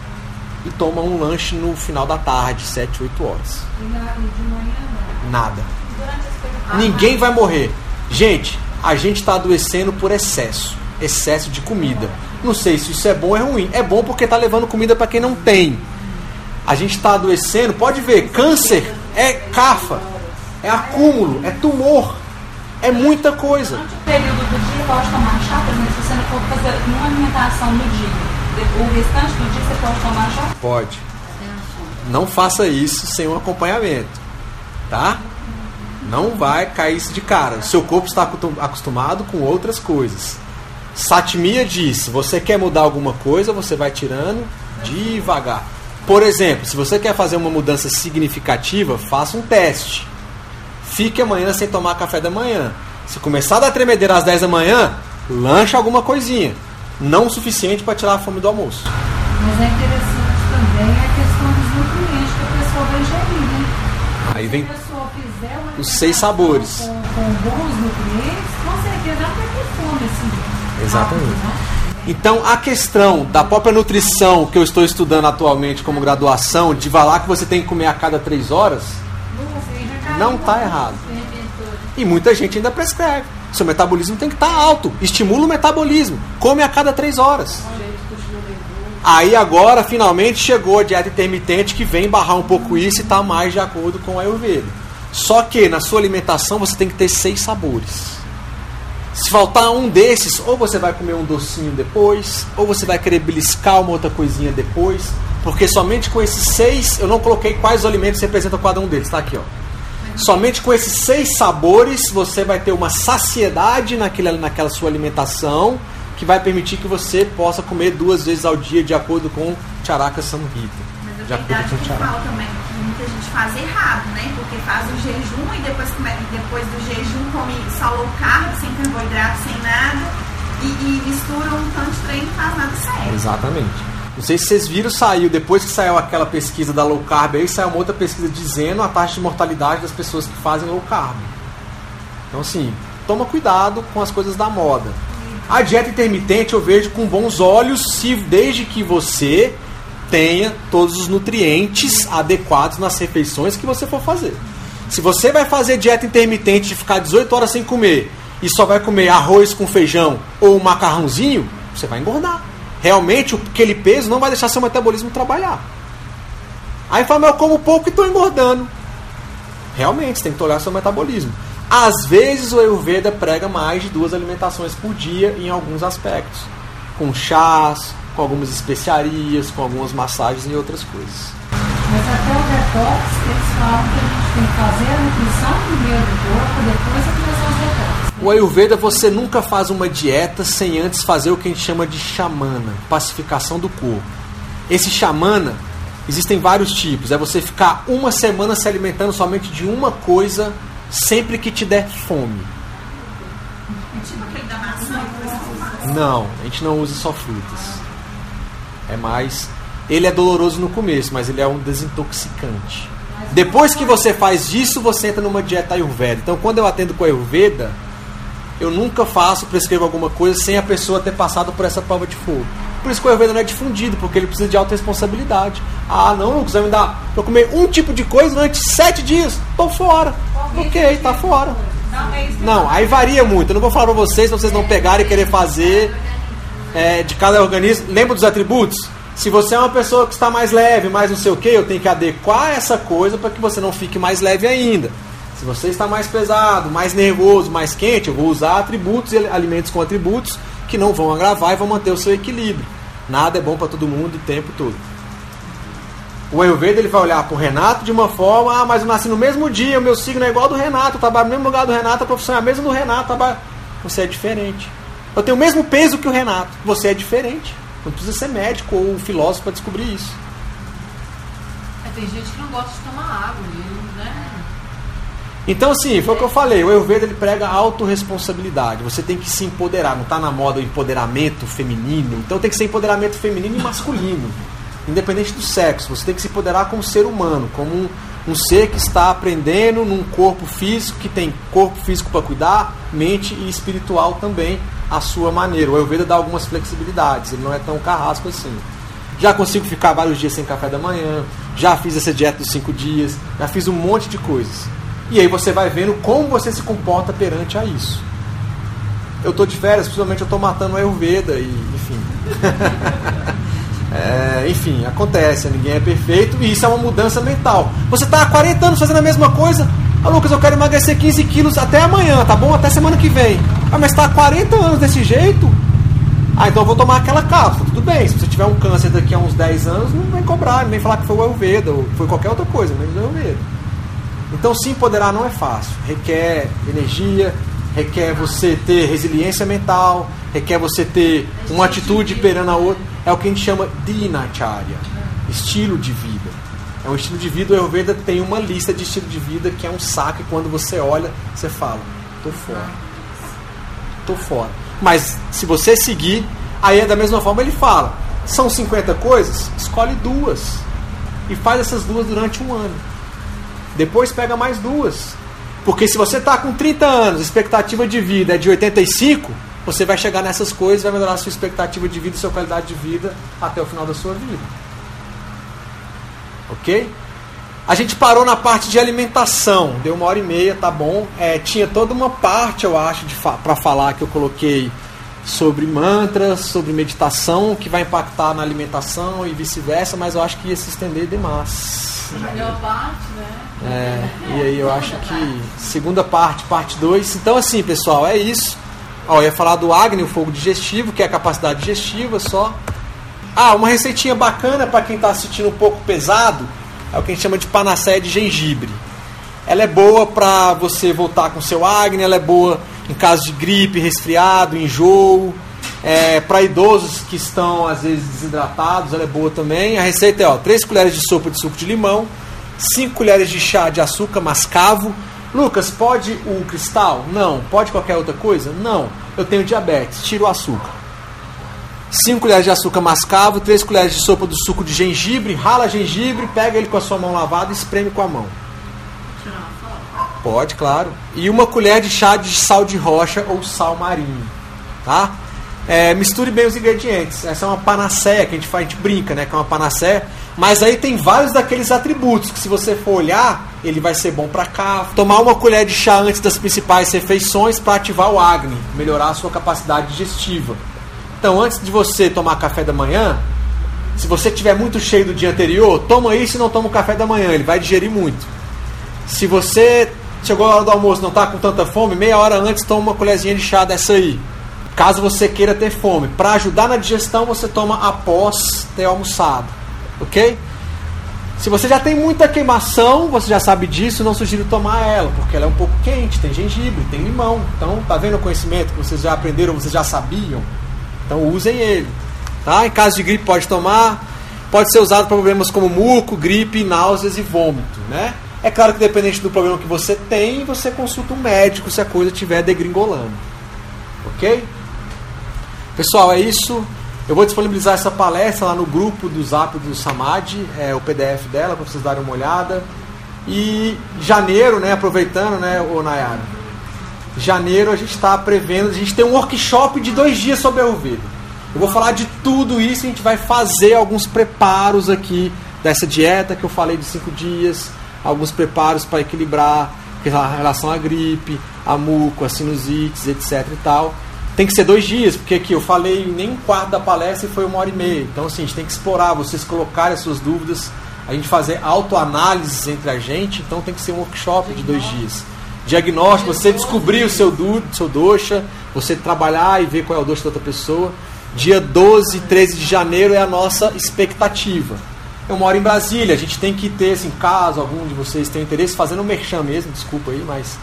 e tomam um lanche no final da tarde, 7, 8 horas. E, de manhã não. Nada. Coisas. Ninguém vai morrer. Gente, a gente está adoecendo por excesso. Excesso de comida. Não sei se isso é bom ou é ruim. É bom porque está levando comida para quem não tem. A gente está adoecendo, pode ver, câncer é cafa, é acúmulo, é tumor, é muita coisa. Durante o período do dia pode tomar chá, por exemplo, se você não for fazer uma alimentação no dia. O restante do dia você pode tomar chá? Pode. Não faça isso sem um acompanhamento, tá? Não vai cair isso de cara. O seu corpo está acostum- acostumado com outras coisas. Satmia diz: você quer mudar alguma coisa, você vai tirando devagar. Por exemplo, se você quer fazer uma mudança significativa, faça um teste. Fique amanhã sem tomar café da manhã. Se começar a dar tremedeira às 10 da manhã, lancha alguma coisinha. Não o suficiente para tirar a fome do almoço. Mas é interessante também a questão dos nutrientes que a pessoa vai ingerir, né? Aí vem os seis sabores. Com, com bons nutrientes, com certeza ela vai ter fome assim. Exatamente. rápido, né? Então, a questão da própria nutrição que eu estou estudando atualmente como graduação, de falar que você tem que comer a cada três horas, não está errado. E muita gente ainda prescreve. Seu metabolismo tem que estar alto. Estimula o metabolismo. Come a cada três horas. Aí agora, finalmente, chegou a dieta intermitente que vem barrar um pouco isso e está mais de acordo com a Ayurveda. Só que na sua alimentação você tem que ter seis sabores. Se faltar um desses, ou você vai comer um docinho depois, ou você vai querer beliscar uma outra coisinha depois, porque somente com esses seis, eu não coloquei quais alimentos representam cada um deles, tá aqui, ó. Somente com esses seis sabores você vai ter uma saciedade naquela, naquela sua alimentação que vai permitir que você possa comer duas vezes ao dia de acordo com Charaka Samhita. Mas De a acordo com Charaka. também muita gente faz errado, né? Porque faz o jejum e depois, depois do jejum come só low carb, sem carboidrato, sem nada. E, e mistura um tanto de treino e faz nada certo. Exatamente. Não sei se vocês viram, saiu, depois que saiu aquela pesquisa da low carb, aí saiu uma outra pesquisa dizendo a taxa de mortalidade das pessoas que fazem low carb. Então, assim, toma cuidado com as coisas da moda. A dieta intermitente eu vejo com bons olhos, se desde que você tenha todos os nutrientes adequados nas refeições que você for fazer. Se você vai fazer dieta intermitente de ficar 18 horas sem comer e só vai comer arroz com feijão ou um macarrãozinho, você vai engordar. Realmente, aquele peso não vai deixar seu metabolismo trabalhar. Aí fala, mas eu como pouco e estou engordando. Realmente, você tem que olhar seu metabolismo. Às vezes o Ayurveda prega mais de duas alimentações por dia em alguns aspectos. Com chás, com algumas especiarias, com algumas massagens e outras coisas. Mas até o detox, eles falam que a gente tem que fazer a nutrição primeiro do corpo, depois a começar os detox. O Ayurveda você nunca faz uma dieta sem antes fazer o que a gente chama de chamana, pacificação do corpo. Esse chamana, existem vários tipos. É você ficar uma semana se alimentando somente de uma coisa sempre que te der fome. É tipo aquele da maçã. Não, a gente não usa só frutas. É mais. Ele é doloroso no começo, mas ele é um desintoxicante. Depois que você faz isso, você entra numa dieta Ayurveda. Então, quando eu atendo com Ayurveda, eu nunca faço, prescrevo alguma coisa sem a pessoa ter passado por essa prova de fogo. Por isso que o Ayurveda não é difundido, porque ele precisa de autorresponsabilidade. Ah, não, Lucas, vai me dar pra comer um tipo de coisa durante sete dias. Tô fora. Ok, tá fora. Não, é Não, aí varia muito. Eu não vou falar pra vocês, pra vocês não pegarem e querer fazer é, de cada organismo. Lembra dos atributos? Se você é uma pessoa que está mais leve, mais não sei o que, eu tenho que adequar essa coisa para que você não fique mais leve ainda. Se você está mais pesado, mais nervoso, mais quente, eu vou usar atributos e alimentos com atributos que não vão agravar e vão manter o seu equilíbrio. Nada é bom para todo mundo o tempo todo. O Ayurveda ele vai olhar para o Renato de uma forma, ah, mas eu nasci no mesmo dia, o meu signo é igual ao do Renato, eu trabalho no mesmo lugar do Renato, a profissão é a mesma do Renato, trabalho... você é diferente. Eu tenho o mesmo peso que o Renato, você é diferente. Não precisa ser médico ou filósofo para descobrir isso. É, tem gente que não gosta de tomar água, né? Então, assim, foi o que eu falei. O Ayurveda ele prega autorresponsabilidade. Você tem que se empoderar. Não está na moda o empoderamento feminino. Então tem que ser empoderamento feminino e masculino. Independente do sexo. Você tem que se empoderar como ser humano. Como um, um ser que está aprendendo num corpo físico, que tem corpo físico para cuidar, mente e espiritual também. À sua maneira. O Ayurveda dá algumas flexibilidades, ele não é tão carrasco assim. Já consigo ficar vários dias sem café da manhã, já fiz essa dieta dos cinco dias, já fiz um monte de coisas. E aí você vai vendo como você se comporta perante a isso. Eu estou de férias, principalmente eu estou matando o Ayurveda e, enfim. [LAUGHS] é, enfim, acontece, ninguém é perfeito e isso é uma mudança mental. Você está há 40 anos fazendo a mesma coisa. Ah, Lucas, eu quero emagrecer 15 quilos até amanhã, tá bom? Até semana que vem. Ah, mas está há 40 anos desse jeito? Ah, então eu vou tomar aquela cápsula. Tudo bem, se você tiver um câncer daqui a uns 10 anos, não vem cobrar, nem falar que foi o Ayurveda ou foi qualquer outra coisa, menos o Ayurveda. Então, se empoderar não é fácil. Requer energia, requer você ter resiliência mental, requer você ter uma atitude perante a outra. É o que a gente chama dinacharya, estilo de vida. É um estilo de vida, o Ayurveda tem uma lista de estilo de vida que é um saco e quando você olha, você fala, tô fora. Tô fora. Mas se você seguir, aí é da mesma forma ele fala, são 50 coisas, escolhe duas. E faz essas duas durante um ano. Depois pega mais duas. Porque se você está com 30 anos, expectativa de vida é de 85, você vai chegar nessas coisas vai melhorar sua expectativa de vida e sua qualidade de vida até o final da sua vida. Ok? A gente parou na parte de alimentação, deu uma hora e meia, tá bom. É, tinha toda uma parte, eu acho, fa para falar que eu coloquei sobre mantras, sobre meditação, que vai impactar na alimentação e vice-versa, mas eu acho que ia se estender demais. Melhor parte, né? É, e aí eu acho que segunda parte, parte 2. Então assim, pessoal, é isso. Ó, eu ia falar do Agni, o fogo digestivo, que é a capacidade digestiva só. Ah, uma receitinha bacana para quem está assistindo um pouco pesado, é o que a gente chama de panaceia de gengibre. Ela é boa para você voltar com seu Agni, ela é boa em caso de gripe, resfriado, enjoo. É, para idosos que estão às vezes desidratados, ela é boa também. A receita é ó, 3 colheres de sopa de suco de limão, 5 colheres de chá de açúcar mascavo. Lucas, pode o cristal? Não. Pode qualquer outra coisa? Não. Eu tenho diabetes, tiro o açúcar. 5 colheres de açúcar mascavo, 3 colheres de sopa do suco de gengibre, rala gengibre, pega ele com a sua mão lavada e espreme com a mão. Pode, claro. E uma colher de chá de sal de rocha ou sal marinho. Tá? É, misture bem os ingredientes. Essa é uma panaceia que a gente faz, a gente brinca, né? Que é uma panaceia. Mas aí tem vários daqueles atributos que se você for olhar, ele vai ser bom para cá. Tomar uma colher de chá antes das principais refeições para ativar o Agni, melhorar a sua capacidade digestiva. Então, antes de você tomar café da manhã, se você estiver muito cheio do dia anterior, toma isso e não toma o café da manhã, ele vai digerir muito. Se você chegou a hora do almoço não está com tanta fome, meia hora antes toma uma colherzinha de chá dessa aí. Caso você queira ter fome. Para ajudar na digestão, você toma após ter almoçado. Ok? Se você já tem muita queimação, você já sabe disso, não sugiro tomar ela, porque ela é um pouco quente, tem gengibre, tem limão. Então, tá vendo o conhecimento que vocês já aprenderam, vocês já sabiam? Então usem ele. Tá? Em caso de gripe pode tomar. Pode ser usado para problemas como muco, gripe, náuseas e vômito. Né? É claro que dependente do problema que você tem, você consulta um médico se a coisa estiver degringolando. Ok? Pessoal, é isso. Eu vou disponibilizar essa palestra lá no grupo do Zap do Samad, é o PDF dela para vocês darem uma olhada. E janeiro, né, aproveitando, né, o Nayara. Janeiro a gente está prevendo, a gente tem um workshop de dois dias sobre a Ayurveda. Eu vou falar de tudo isso, a gente vai fazer alguns preparos aqui dessa dieta que eu falei de cinco dias, alguns preparos para equilibrar em relação à gripe, a muco, a sinusites, etc e tal tem que ser dois dias, porque aqui eu falei nem um quarto da palestra e foi uma hora e meia. Então, assim, a gente tem que explorar, vocês colocarem as suas dúvidas, a gente fazer autoanálises entre a gente, então tem que ser um workshop de dois dias. Diagnóstico, você descobrir o seu, do, seu doxa, você trabalhar e ver qual é o doxa da outra pessoa. Dia 12 e 13 de janeiro é a nossa expectativa. Eu moro em Brasília, a gente tem que ter, assim, caso algum de vocês tenha interesse, fazendo um merchan mesmo, desculpa aí, mas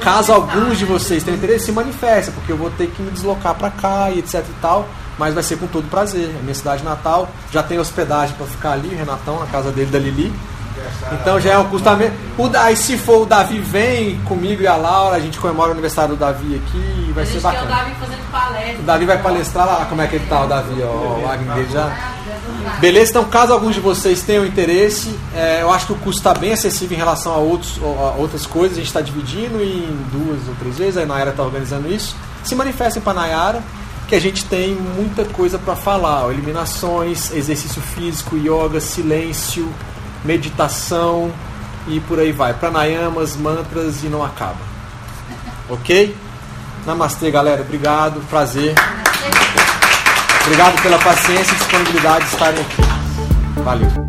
Caso alguns de vocês tenham interesse, se manifesta, porque eu vou ter que me deslocar para cá e etc e tal, mas vai ser com todo prazer. É minha cidade natal, já tem hospedagem para ficar ali, o Renatão, na casa dele da Lili. Então já é um custo O, aí se for o Davi vem comigo e a Laura, a gente comemora o aniversário do Davi aqui e vai ser bacana. o Davi fazendo palestra. O Davi vai palestrar lá, como é que ele tá, o Davi, ó, o Agni dele já. Beleza, então caso alguns de vocês tenham interesse, é, eu acho que o custo está bem acessível em relação a, outros, a outras coisas, a gente está dividindo em duas ou três vezes, a Naira está organizando isso. se manifestem para Nayara, que a gente tem muita coisa para falar. Ó, eliminações, exercício físico, yoga, silêncio, meditação e por aí vai. Pranayamas, mantras e não acaba. Ok? Namastê, galera. Obrigado. Prazer. Obrigado pela paciência e disponibilidade de estarem aqui. Valeu.